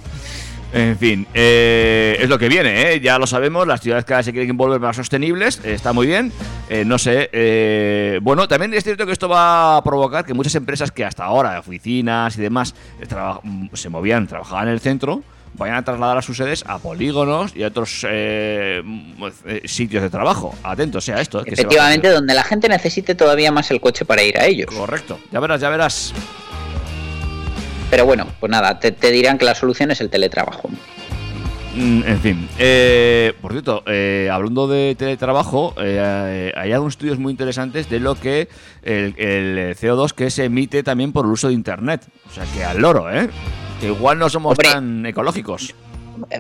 En fin, eh, es lo que viene, ¿eh? ya lo sabemos, las ciudades cada vez se quieren volver más sostenibles, eh, está muy bien, eh, no sé, eh, bueno, también es cierto que esto va a provocar que muchas empresas que hasta ahora, oficinas y demás, se movían, trabajaban en el centro, vayan a trasladar a sus sedes a polígonos y a otros eh, sitios de trabajo. Atentos sea esto. que se va a Efectivamente, hacer. donde la gente necesite todavía más el coche para ir a ellos. Correcto, ya verás, ya verás. Pero bueno, pues nada, te, te dirán que la solución es el teletrabajo. Mm, En fin, eh, por cierto, eh, hablando de teletrabajo, eh, hay algunos estudios muy interesantes de lo que el, el CO2 que se emite también por el uso de Internet. O sea que al loro, ¿eh? Que igual no somos Hombre. tan ecológicos.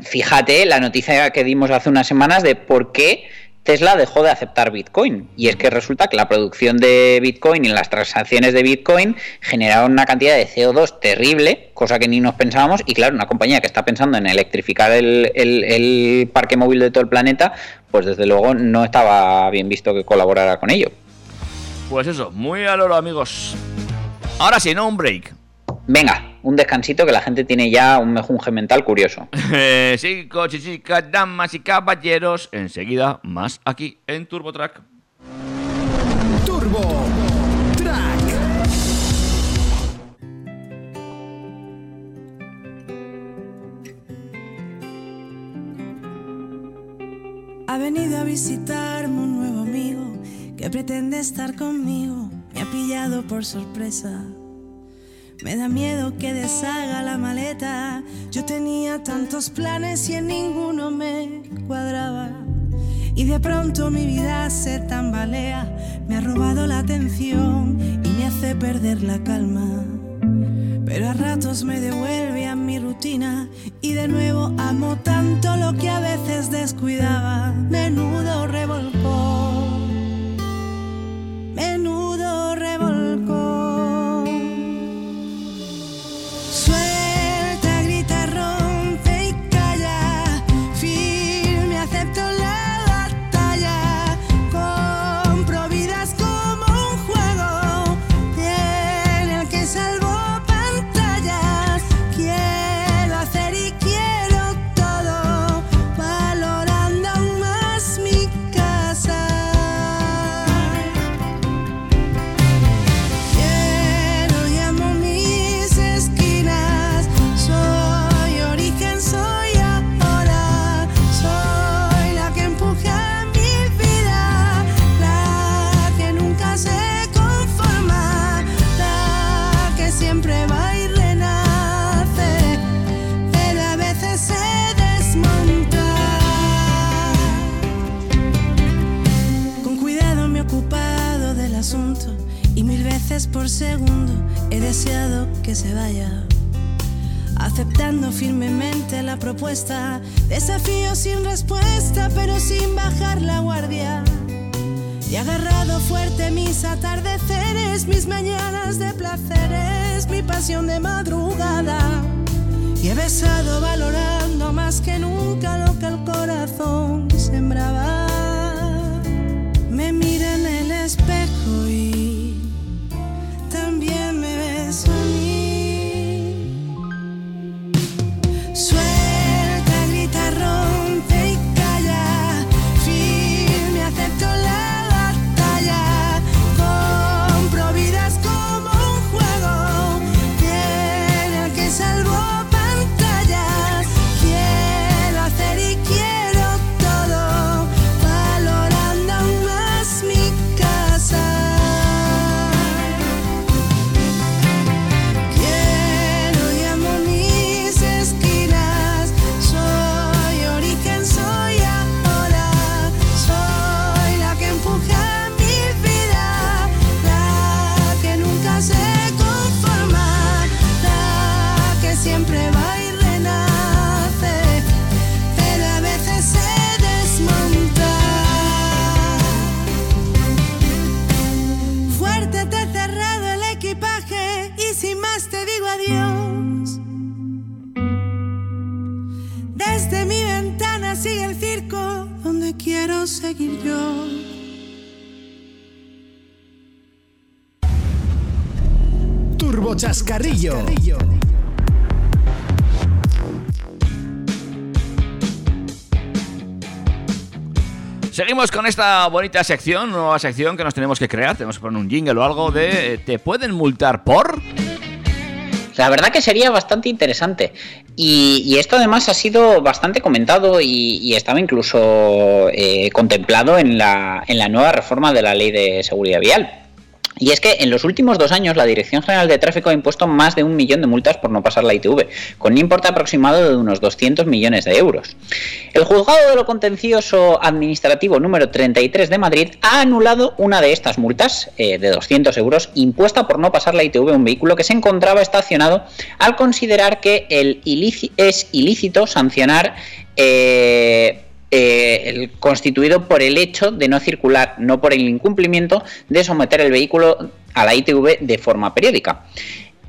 Fíjate la noticia que dimos hace unas semanas de por qué Tesla dejó de aceptar Bitcoin. Y es que resulta que la producción de Bitcoin y las transacciones de Bitcoin generaron una cantidad de CO2 terrible, cosa que ni nos pensábamos. Y claro, una compañía que está pensando en electrificar el, parque móvil de todo el planeta, pues desde luego no estaba bien visto que colaborara con ello. Pues eso, muy al oro, amigos. Ahora sí, no un break. Venga, un descansito que la gente tiene ya un mejunje mental curioso. Sí, coches, chicas, damas y caballeros. Enseguida, más aquí en TurboTrack. Turbo Track. Ha venido a visitarme un nuevo amigo que pretende estar conmigo. Me ha pillado por sorpresa. Me da miedo que deshaga la maleta. Yo tenía tantos planes y en ninguno me cuadraba. Y de pronto mi vida se tambalea. Me ha robado la atención y me hace perder la calma. Pero a ratos me devuelve a mi rutina y de nuevo amo tanto lo que a veces descuidaba. Menudo revolcón, propuesta, desafío sin respuesta, pero sin bajar la guardia. Y agarrado fuerte mis atardeceres, mis mañanas de placeres, mi pasión de madrugada. Y he besado valorando más que nunca lo que el corazón sembraba. Me mira en el espejo Chascarrillo. Seguimos con esta bonita sección, nueva sección que nos tenemos que crear. Tenemos que poner un jingle o algo de. eh, ¿Te pueden multar por.? La verdad que sería bastante interesante. Y, y esto además ha sido bastante comentado y, y estaba incluso eh, contemplado en la, en la nueva reforma de la ley de seguridad vial. Y es que en los últimos dos años la Dirección General de Tráfico ha impuesto más de un millón de multas por no pasar la ITV, con un importe aproximado de unos 200 millones de euros. El Juzgado de lo Contencioso Administrativo número 33 de Madrid ha anulado una de estas multas eh, de 200 euros impuesta por no pasar la ITV a un vehículo que se encontraba estacionado al considerar que el es ilícito sancionar eh, eh, el- constituido por el hecho de no circular, no por el incumplimiento de someter el vehículo a la ITV de forma periódica.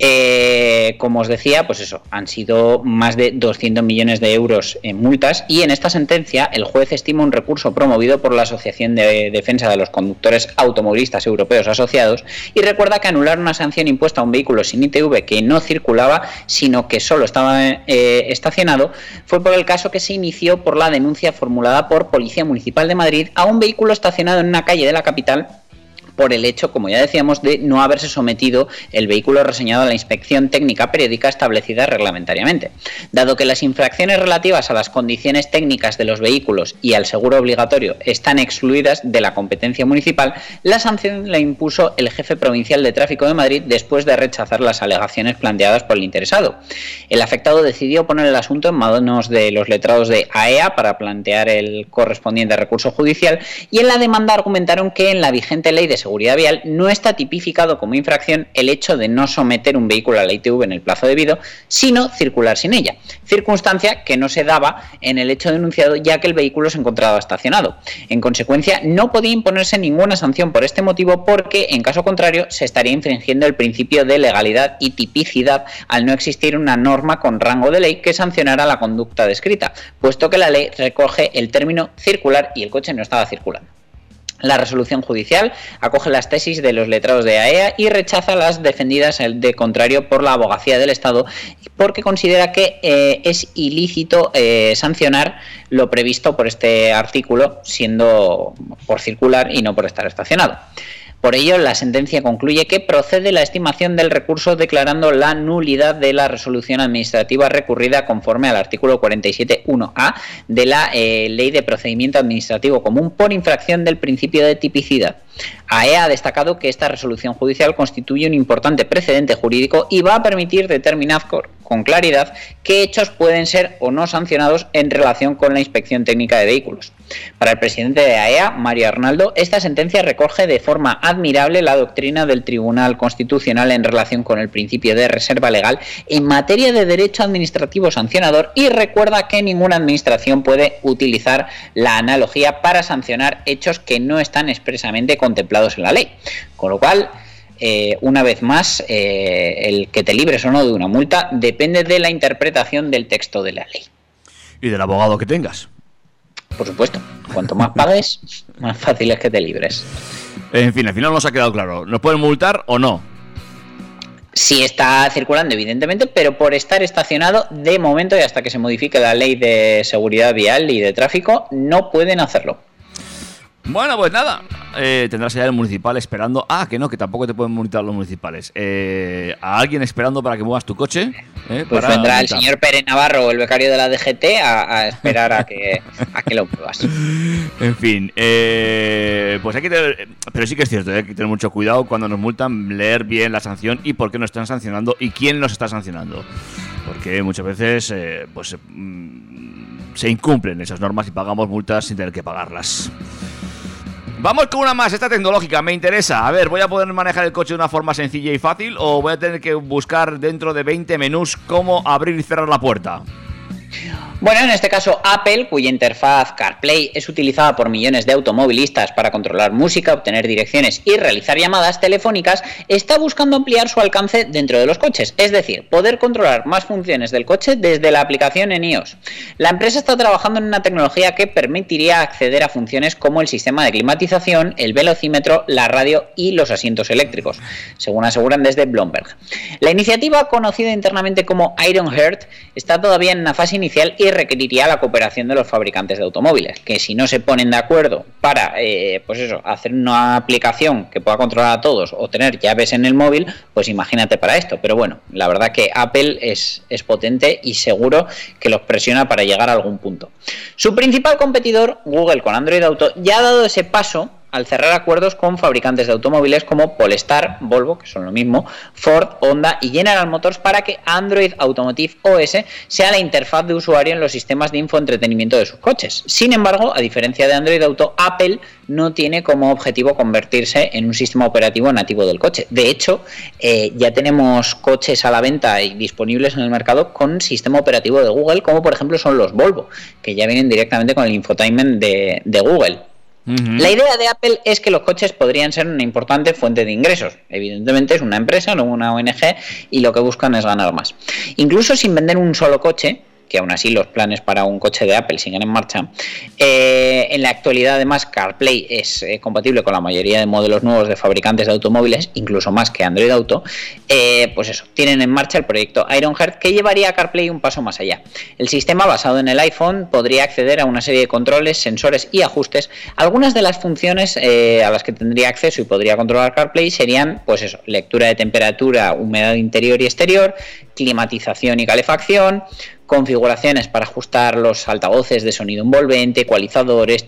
Eh, como os decía, pues eso, han sido más de 200 millones de euros en multas y en esta sentencia el juez estima un recurso promovido por la Asociación de Defensa de los Conductores Automovilistas Europeos Asociados y recuerda que anular una sanción impuesta a un vehículo sin ITV que no circulaba, sino que solo estaba eh, estacionado, fue por el caso que se inició por la denuncia formulada por Policía Municipal de Madrid a un vehículo estacionado en una calle de la capital por el hecho, como ya decíamos, de no haberse sometido el vehículo reseñado a la inspección técnica periódica establecida reglamentariamente. Dado que las infracciones relativas a las condiciones técnicas de los vehículos y al seguro obligatorio están excluidas de la competencia municipal, la sanción la impuso el jefe provincial de tráfico de Madrid después de rechazar las alegaciones planteadas por el interesado. El afectado decidió poner el asunto en manos de los letrados de AEA para plantear el correspondiente recurso judicial y en la demanda argumentaron que en la vigente ley de seguridad vial no está tipificado como infracción el hecho de no someter un vehículo a la ITV en el plazo debido, sino circular sin ella, circunstancia que no se daba en el hecho denunciado ya que el vehículo se encontraba estacionado. En consecuencia, no podía imponerse ninguna sanción por este motivo porque, en caso contrario, se estaría infringiendo el principio de legalidad y tipicidad al no existir una norma con rango de ley que sancionara la conducta descrita, puesto que la ley recoge el término circular y el coche no estaba circulando. La resolución judicial acoge las tesis de los letrados de AEA y rechaza las defendidas de contrario por la abogacía del Estado porque considera que eh, es ilícito eh, sancionar lo previsto por este artículo siendo por circular y no por estar estacionado. Por ello, la sentencia concluye que procede la estimación del recurso declarando la nulidad de la resolución administrativa recurrida conforme al artículo 47.1a de la eh, Ley de Procedimiento Administrativo Común por infracción del principio de tipicidad. AEA ha destacado que esta resolución judicial constituye un importante precedente jurídico y va a permitir determinar con claridad qué hechos pueden ser o no sancionados en relación con la inspección técnica de vehículos. Para el presidente de AEA, Mario Arnaldo, esta sentencia recoge de forma admirable la doctrina del Tribunal Constitucional en relación con el principio de reserva legal en materia de derecho administrativo sancionador y recuerda que ninguna administración puede utilizar la analogía para sancionar hechos que no están expresamente contemplados en la ley. Con lo cual, eh, una vez más, eh, el que te libres o no de una multa depende de la interpretación del texto de la ley. Y del abogado que tengas. Por supuesto, cuanto más pagues, más fácil es que te libres. En fin, al final nos ha quedado claro. ¿Nos pueden multar o no? Si está circulando, evidentemente, pero por estar estacionado de momento y hasta que se modifique la ley de seguridad vial y de tráfico, no pueden hacerlo. Bueno, pues nada. Eh, tendrás allá el municipal esperando. Ah, que no, que tampoco te pueden multar los municipales. Eh, a alguien esperando para que muevas tu coche. eh, Pues para vendrá el multar. señor Pérez Navarro o el becario de la DGT a, a esperar a que, a que lo muevas. En fin, eh, pues hay que tener, pero sí que es cierto, eh, hay que tener mucho cuidado cuando nos multan, leer bien la sanción y por qué nos están sancionando y quién nos está sancionando. Porque muchas veces pues, mm, se incumplen esas normas y pagamos multas sin tener que pagarlas. Vamos con una más, esta tecnológica, me interesa. A ver, ¿voy a poder manejar el coche de una forma sencilla y fácil o voy a tener que buscar dentro de 20 menús cómo abrir y cerrar la puerta? Bueno, en este caso Apple, cuya interfaz CarPlay es utilizada por millones de automovilistas para controlar música, obtener direcciones y realizar llamadas telefónicas, está buscando ampliar su alcance dentro de los coches, es decir, poder controlar más funciones del coche desde la aplicación en iOS. La empresa está trabajando en una tecnología que permitiría acceder a funciones como el sistema de climatización, el velocímetro, la radio y los asientos eléctricos, según aseguran desde Bloomberg. La iniciativa, conocida internamente como Ironheart, está todavía en una fase inicial y requeriría la cooperación de los fabricantes de automóviles, que si no se ponen de acuerdo para, eh, pues eso, hacer una aplicación que pueda controlar a todos o tener llaves en el móvil, pues imagínate para esto. Pero bueno, la verdad que Apple es, es potente y seguro que los presiona para llegar a algún punto. Su principal competidor, Google con Android Auto, ya ha dado ese paso al cerrar acuerdos con fabricantes de automóviles como Polestar, Volvo, que son lo mismo, Ford, Honda y General Motors para que Android Automotive OS sea la interfaz de usuario en los sistemas de infoentretenimiento de sus coches. Sin embargo, a diferencia de Android Auto, Apple no tiene como objetivo convertirse en un sistema operativo nativo del coche. De hecho, eh, ya tenemos coches a la venta y disponibles en el mercado con sistema operativo de Google, como por ejemplo son los Volvo, que ya vienen directamente con el infotainment de, de Google. La idea de Apple es que los coches podrían ser una importante fuente de ingresos. Evidentemente es una empresa, no una ONG, y lo que buscan es ganar más. Incluso sin vender un solo coche, que aún así los planes para un coche de Apple siguen en marcha. Eh, en la actualidad, además, CarPlay es eh, compatible con la mayoría de modelos nuevos de fabricantes de automóviles, incluso más que Android Auto. Eh, pues eso, tienen en marcha el proyecto Ironheart que llevaría a CarPlay un paso más allá. El sistema basado en el iPhone podría acceder a una serie de controles, sensores y ajustes. Algunas de las funciones a las que tendría acceso y podría controlar CarPlay serían, pues eso, lectura de temperatura, humedad interior y exterior, climatización y calefacción, configuraciones para ajustar los altavoces de sonido envolvente, ecualizadores,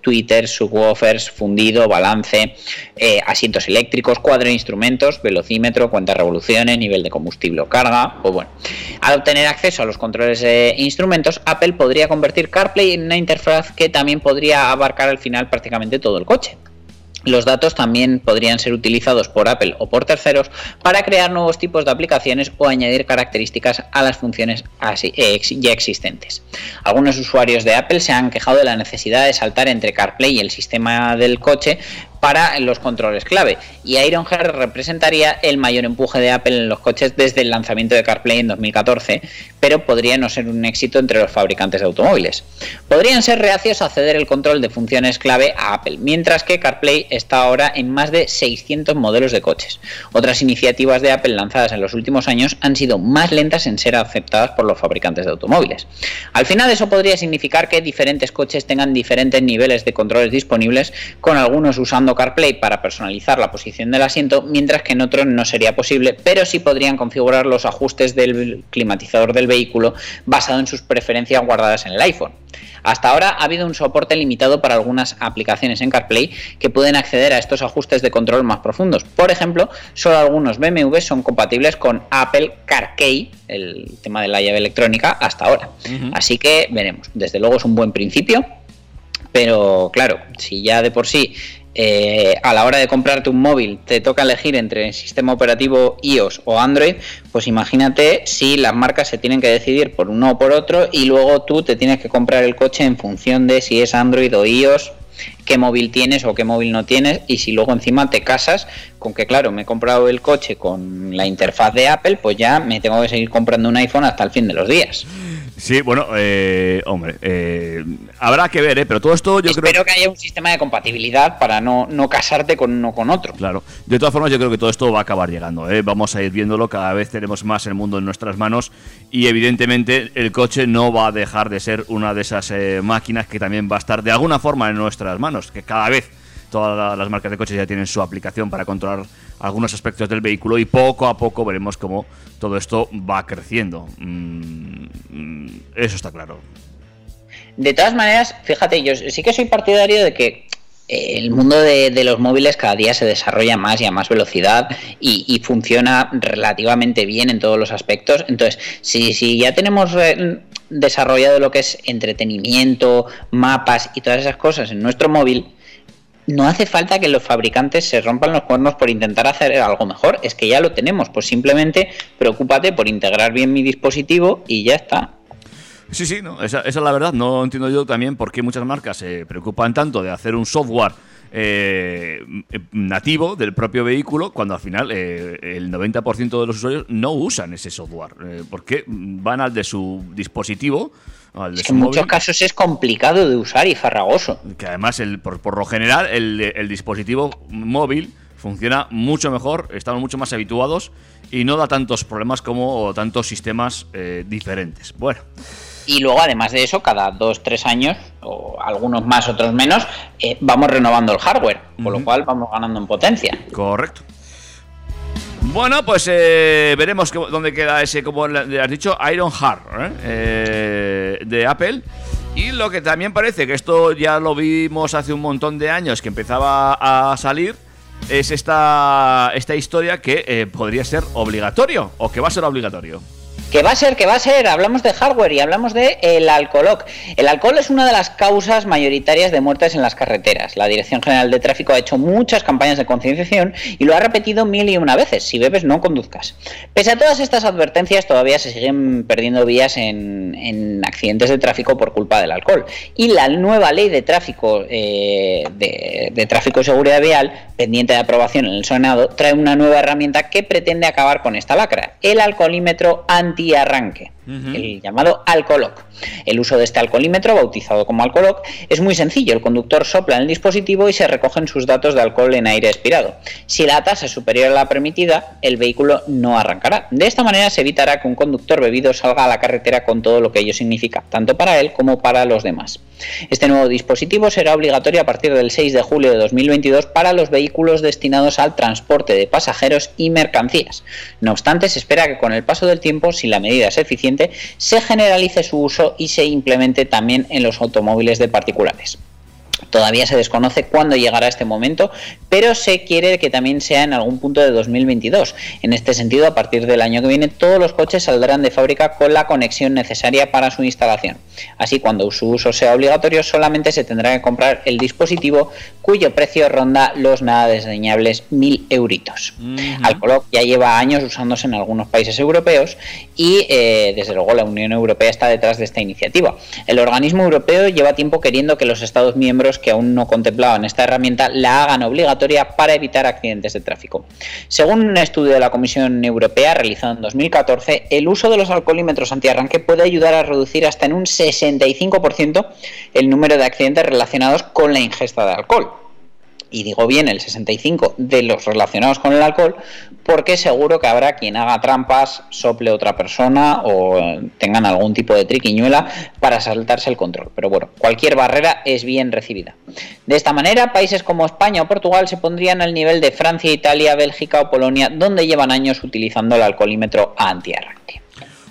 tweeters, subwoofers, fundido, balance, eh, asientos eléctricos, cuadro de instrumentos, velocímetro, cuenta de revoluciones, nivel de combustible o carga. Pues bueno, al obtener acceso a los controles de instrumentos, Apple podría convertir CarPlay en una interfaz que también podría abarcar al final prácticamente todo el coche. Los datos también podrían ser utilizados por Apple o por terceros para crear nuevos tipos de aplicaciones o añadir características a las funciones eh, ya existentes. Algunos usuarios de Apple se han quejado de la necesidad de saltar entre CarPlay y el sistema del coche para los controles clave y Ironheart representaría el mayor empuje de Apple en los coches desde el lanzamiento de CarPlay en 2014, pero podría no ser un éxito entre los fabricantes de automóviles. Podrían ser reacios a ceder el control de funciones clave a Apple, mientras que CarPlay está ahora en más de 600 modelos de coches. Otras iniciativas de Apple lanzadas en los últimos años han sido más lentas en ser aceptadas por los fabricantes de automóviles. Al final eso podría significar que diferentes coches tengan diferentes niveles de controles disponibles, con algunos usando CarPlay para personalizar la posición del asiento, mientras que en otros no sería posible, pero sí podrían configurar los ajustes del climatizador del vehículo basado en sus preferencias guardadas en el iPhone. Hasta ahora ha habido un soporte limitado para algunas aplicaciones en CarPlay que pueden acceder a estos ajustes de control más profundos. Por ejemplo, solo algunos BMW son compatibles con Apple CarKey, el tema de la llave electrónica, hasta ahora. Así que veremos. Desde luego es un buen principio, pero claro, si ya de por sí eh, a la hora de comprarte un móvil te toca elegir entre el sistema operativo iOS o Android, pues imagínate si las marcas se tienen que decidir por uno o por otro y luego tú te tienes que comprar el coche en función de si es Android o iOS qué móvil tienes o qué móvil no tienes y si luego encima te casas con que claro me he comprado el coche con la interfaz de Apple pues ya me tengo que seguir comprando un iPhone hasta el fin de los días Sí, bueno, eh, hombre, eh, habrá que ver, ¿eh? pero todo esto yo espero creo... que haya un sistema de compatibilidad para no, no casarte con uno con otro Claro, de todas formas yo creo que todo esto va a acabar llegando, ¿eh? vamos a ir viéndolo, cada vez tenemos más el mundo en nuestras manos y evidentemente el coche no va a dejar de ser una de esas eh, máquinas que también va a estar de alguna forma en nuestras manos, que cada vez todas la- las marcas de coches ya tienen su aplicación para controlar algunos aspectos del vehículo y poco a poco veremos cómo todo esto va creciendo. Mm, mm, eso está claro. De todas maneras, fíjate, yo sí que soy partidario de que eh, el mundo de, los móviles cada día se desarrolla más y a más velocidad y, y funciona relativamente bien en todos los aspectos. Entonces, si, si ya tenemos eh, desarrollado lo que es entretenimiento, mapas y todas esas cosas en nuestro móvil, no hace falta que los fabricantes se rompan los cuernos por intentar hacer algo mejor, es que ya lo tenemos, pues simplemente preocúpate por integrar bien mi dispositivo y ya está. Sí, sí, no, esa, esa es la verdad. No entiendo yo también por qué muchas marcas se preocupan tanto de hacer un software eh, nativo del propio vehículo cuando al final eh, el 90% de los usuarios no usan ese software. Eh, porque van al de su dispositivo, Es que en muchos móvil, casos es complicado de usar y farragoso. que además el, por, por lo general el, el dispositivo móvil funciona mucho mejor, estamos mucho más habituados y no da tantos problemas como tantos sistemas eh, diferentes. Bueno. Y luego, además de eso, cada dos, tres años, o algunos más, otros menos, eh, vamos renovando el hardware, con lo cual vamos ganando en potencia. Correcto. Bueno, pues eh, veremos dónde queda ese, como le has dicho, Iron Heart ¿eh? Eh, de Apple. Y lo que también parece, que esto ya lo vimos hace un montón de años que empezaba a salir, es esta, esta historia que eh, podría ser obligatorio o que va a ser obligatorio. Que va a ser, que va a ser, hablamos de hardware y hablamos de el alcohol. El alcohol es una de las causas mayoritarias de muertes en las carreteras. La Dirección General de Tráfico ha hecho muchas campañas de concienciación y lo ha repetido mil y una veces. Si bebes, no conduzcas. Pese a todas estas advertencias, todavía se siguen perdiendo vías en, en accidentes de tráfico por culpa del alcohol. Y la nueva ley de tráfico, eh, de, de tráfico y seguridad vial, pendiente de aprobación en el Senado, trae una nueva herramienta que pretende acabar con esta lacra, el alcoholímetro y arranque. El llamado Alcoloc. El uso de este alcoholímetro, bautizado como Alcoloc, es muy sencillo. El conductor sopla en el dispositivo y se recogen sus datos de alcohol en aire expirado. Si la tasa es superior a la permitida, el vehículo no arrancará. De esta manera se evitará que un conductor bebido salga a la carretera con todo lo que ello significa, tanto para él como para los demás. Este nuevo dispositivo será obligatorio a partir del 6 de julio de 2022 para los vehículos destinados al transporte de pasajeros y mercancías. No obstante, se espera que con el paso del tiempo, si la medida es eficiente, se generalice su uso y se implemente también en los automóviles de particulares. Todavía se desconoce cuándo llegará este momento, pero se quiere que también sea en algún punto de 2022. En este sentido, a partir del año que viene, todos los coches saldrán de fábrica con la conexión necesaria para su instalación. Así, cuando su uso sea obligatorio, solamente se tendrá que comprar el dispositivo cuyo precio ronda los nada desdeñables 1.000 euritos. Alcoloc ya lleva años usándose en algunos países europeos y, eh, desde luego, la Unión Europea está detrás de esta iniciativa. El organismo europeo lleva tiempo queriendo que los Estados miembros que aún no contemplaban esta herramienta la hagan obligatoria para evitar accidentes de tráfico. Según un estudio de la Comisión Europea realizado en 2014, el uso de los alcoholímetros antiarranque puede ayudar a reducir hasta en un 65% el número de accidentes relacionados con la ingesta de alcohol. Y digo bien el 65 de los relacionados con el alcohol, porque seguro que habrá quien haga trampas, sople otra persona o tengan algún tipo de triquiñuela para saltarse el control. Pero bueno, cualquier barrera es bien recibida. De esta manera, países como España o Portugal se pondrían al nivel de Francia, Italia, Bélgica o Polonia, donde llevan años utilizando el alcoholímetro antiarranque.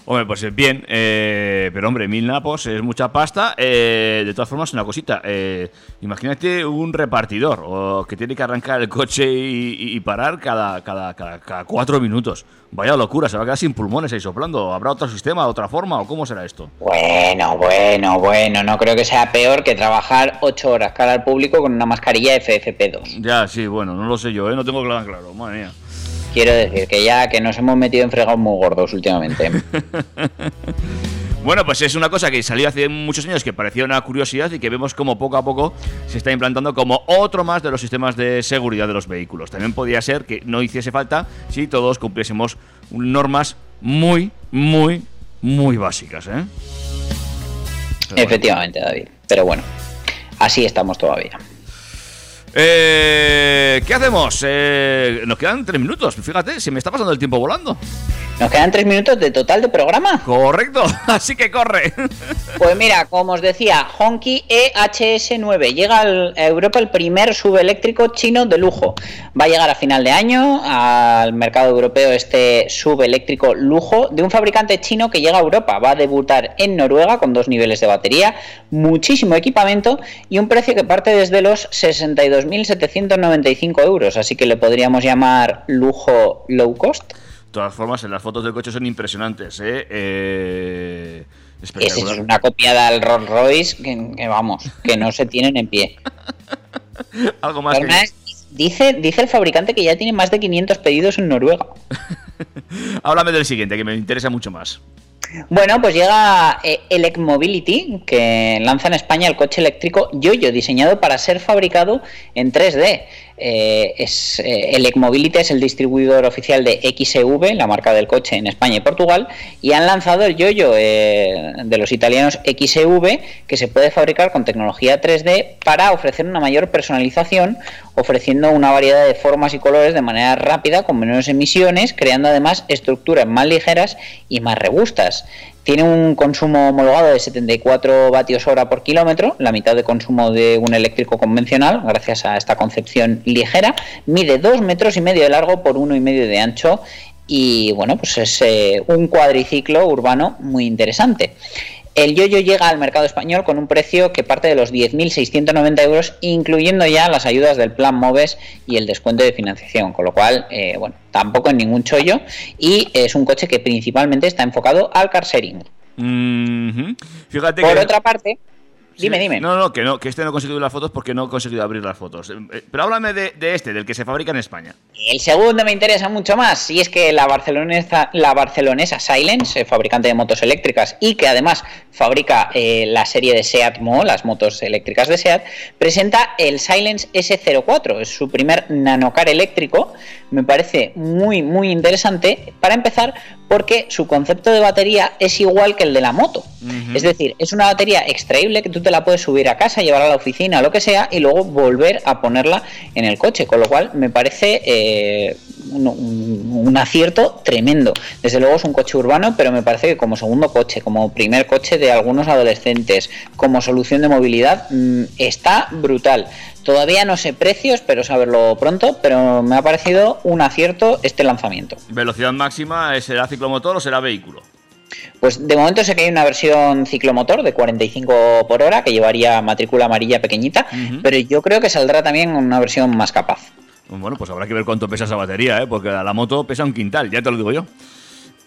Hombre, pues es bien, eh, pero hombre, mil napos es mucha pasta. Eh, de todas formas, una cosita. eh, imagínate un repartidor o que tiene que arrancar el coche y, parar cada, cada, cada, cada cuatro minutos. Vaya locura, se va a quedar sin pulmones ahí soplando. ¿Habrá otro sistema, otra forma o cómo será esto? Bueno, bueno, bueno, no creo que sea peor que trabajar 8 horas cara al público con una mascarilla FFP2. Ya, sí, bueno, no lo sé yo, ¿eh? no tengo claro, claro, madre mía. Quiero decir que ya que nos hemos metido en fregados muy gordos últimamente. Bueno, pues es una cosa que salió hace muchos años que parecía una curiosidad y que vemos como poco a poco se está implantando como otro más de los sistemas de seguridad de los vehículos. También podría ser que no hiciese falta si todos cumpliésemos normas muy, muy, muy básicas, ¿eh? Efectivamente, David. Pero bueno, así estamos todavía. Eh, ¿Qué hacemos? Eh, nos quedan tres minutos. Fíjate, se me está pasando el tiempo volando. Nos quedan 3 minutos de total de programa. Correcto, así que corre. Pues mira, como os decía, Honky EHS9 llega al- a Europa el primer subeléctrico chino de lujo. Va a llegar a final de año al mercado europeo este subeléctrico lujo de un fabricante chino que llega a Europa. Va a debutar en Noruega con dos niveles de batería, muchísimo equipamiento y un precio que parte desde los 62.795 euros. Así que le podríamos llamar lujo low cost. De todas formas, en las fotos del coche son impresionantes, ¿eh? eh espectacular. es una copiada al Rolls Royce que, que vamos, que no se tienen en pie. Algo más que... Además, dice, dice el fabricante que ya tiene más de 500 pedidos en Noruega. Háblame del siguiente, que me interesa mucho más. Bueno, pues llega eh, Elec Mobility, que lanza en España el coche eléctrico Yoyo, diseñado para ser fabricado en 3D. Eh, es, eh, Elec Mobility es el distribuidor oficial de XEV, la marca del coche en España y Portugal, y han lanzado el Yoyo eh, de los italianos XEV, que se puede fabricar con tecnología 3D para ofrecer una mayor personalización, ofreciendo una variedad de formas y colores de manera rápida, con menores emisiones, creando además estructuras más ligeras y más robustas. Tiene un consumo homologado de 74 vatios hora por kilómetro, la mitad de consumo de un eléctrico convencional, gracias a esta concepción ligera. Mide 2 metros y medio de largo por uno y medio de ancho y bueno, pues es eh, un cuadriciclo urbano muy interesante. El Yoyo llega al mercado español con un precio que parte de los 10.690 euros, incluyendo ya las ayudas del plan MOVES y el descuento de financiación, con lo cual, eh, bueno, tampoco en ningún chollo y es un coche que principalmente está enfocado al car sharing. Fíjate Por que... otra parte, dime, Sí, dime. No, no, que no, que este no he conseguido las fotos porque no he conseguido abrir las fotos. Eh, eh, Pero háblame de, de este, del que se fabrica en España. El segundo me interesa mucho más, y es que la barcelonesa, la barcelonesa Silence, eh, fabricante de motos eléctricas y que además fabrica eh, la serie de Seat Mo, las motos eléctricas de Seat, presenta el Silence S04, es su primer nanocar eléctrico, me parece muy muy interesante, para empezar porque su concepto de batería es igual que el de la moto, es decir, es una batería extraíble que tú te la puedes subir a casa, llevar a la oficina, lo que sea, y luego volver a ponerla en el coche, con lo cual me parece eh, un, un- un acierto tremendo. Desde luego es un coche urbano, pero me parece que como segundo coche, como primer coche de algunos adolescentes, como solución de movilidad, mm, está brutal. Todavía no sé precios, pero saberlo pronto, pero me ha parecido un acierto este lanzamiento. ¿Velocidad máxima será ciclomotor o será vehículo? Pues de momento sé que hay una versión ciclomotor de 45 por hora que llevaría matrícula amarilla pequeñita, pero yo creo que saldrá también una versión más capaz. Bueno, pues habrá que ver cuánto pesa esa batería, ¿eh? porque la moto pesa un quintal, ya te lo digo yo.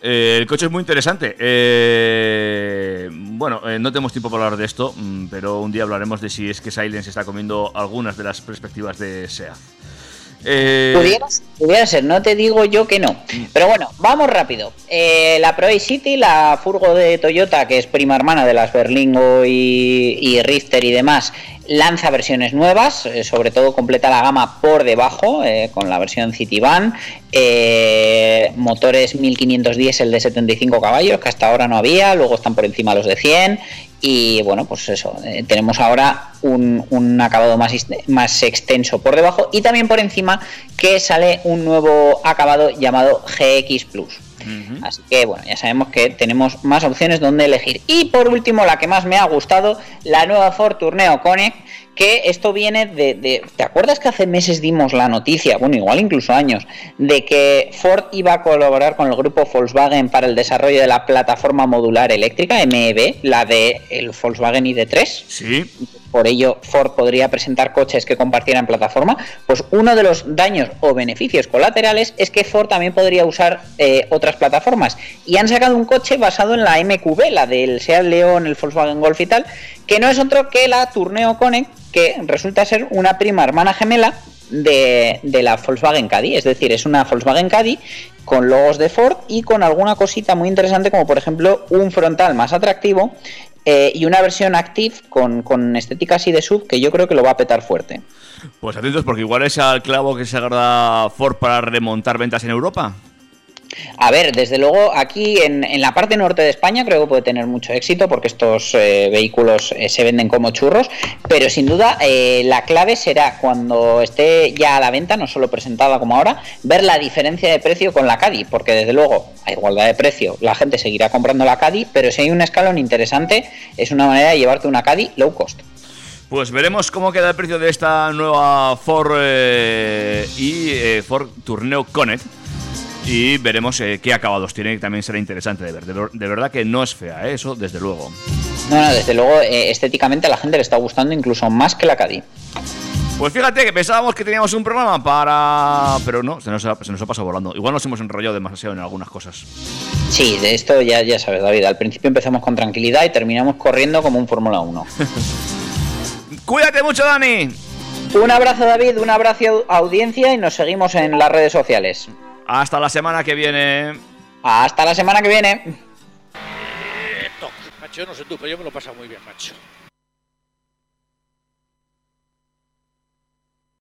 Eh, el coche es muy interesante. Eh, bueno, eh, no tenemos tiempo para hablar de esto, mm, pero un día hablaremos de si es que Silence está comiendo algunas de las perspectivas de SEAT. Eh, Pudiera, pudiera ser, no te digo yo que no. Pero bueno, vamos rápido. La Pro City, la furgo de Toyota, que es prima hermana de las Berlingo y, y Richter y demás, lanza versiones nuevas, eh, sobre todo completa la gama por debajo, eh, con la versión Citivan, eh, motores 1500 diésel de 75 caballos, que hasta ahora no había, luego están por encima los de 100, y bueno, pues eso, eh, tenemos ahora un, un acabado más, más extenso por debajo y también por encima que sale un nuevo acabado llamado GX Plus. Así que bueno, ya sabemos que tenemos más opciones donde elegir. Y por último, la que más me ha gustado, la nueva Ford Tourneo Connect, que esto viene de, de- ¿Te acuerdas que hace meses dimos la noticia, bueno, igual incluso años, de que Ford iba a colaborar con el grupo Volkswagen para el desarrollo de la plataforma modular eléctrica, MEB, la de el Volkswagen ID3? Sí. por ello Ford podría presentar coches que compartieran plataforma, pues uno de los daños o beneficios colaterales es que Ford también podría usar eh, otras plataformas. Y han sacado un coche basado en la MQB, la del Seat León, el Volkswagen Golf y tal, que no es otro que la Tourneo Connect, que resulta ser una prima hermana gemela de, de la Volkswagen Caddy. Es decir, es una Volkswagen Caddy con logos de Ford y con alguna cosita muy interesante como por ejemplo un frontal más atractivo eh, y una versión Active con, con estética así de sub que yo creo que lo va a petar fuerte. Pues atentos porque igual es al clavo que se agarra Ford para remontar ventas en Europa. A ver, desde luego aquí en, en la parte norte de España creo que puede tener mucho éxito porque estos eh, vehículos eh, se venden como churros, pero sin duda eh, la clave será cuando esté ya a la venta, no solo presentada como ahora, ver la diferencia de precio con la Caddy, porque desde luego a igualdad de precio la gente seguirá comprando la Caddy, pero si hay un escalón interesante es una manera de llevarte una Caddy low cost. Pues veremos cómo queda el precio de esta nueva Ford y Ford Tourneo Connect. Y veremos eh, qué acabados tiene, que también será interesante de ver. De, ver- de verdad que no es fea, ¿eh? eso desde luego. No, no, desde luego eh, estéticamente a la gente le está gustando incluso más que la Caddy. Pues fíjate que pensábamos que teníamos un programa para... Pero no, se nos ha, se nos ha pasado volando. Igual nos hemos enrollado demasiado en algunas cosas. Sí, de esto ya, ya sabes, David. Al principio empezamos con tranquilidad y terminamos corriendo como un Fórmula 1. Cuídate mucho, Dani. un abrazo, David, un abrazo, audiencia, y nos seguimos en las redes sociales. Hasta la semana que viene. Hasta la semana que viene. Macho, yo no sé tú, pero yo me lo paso muy bien, macho.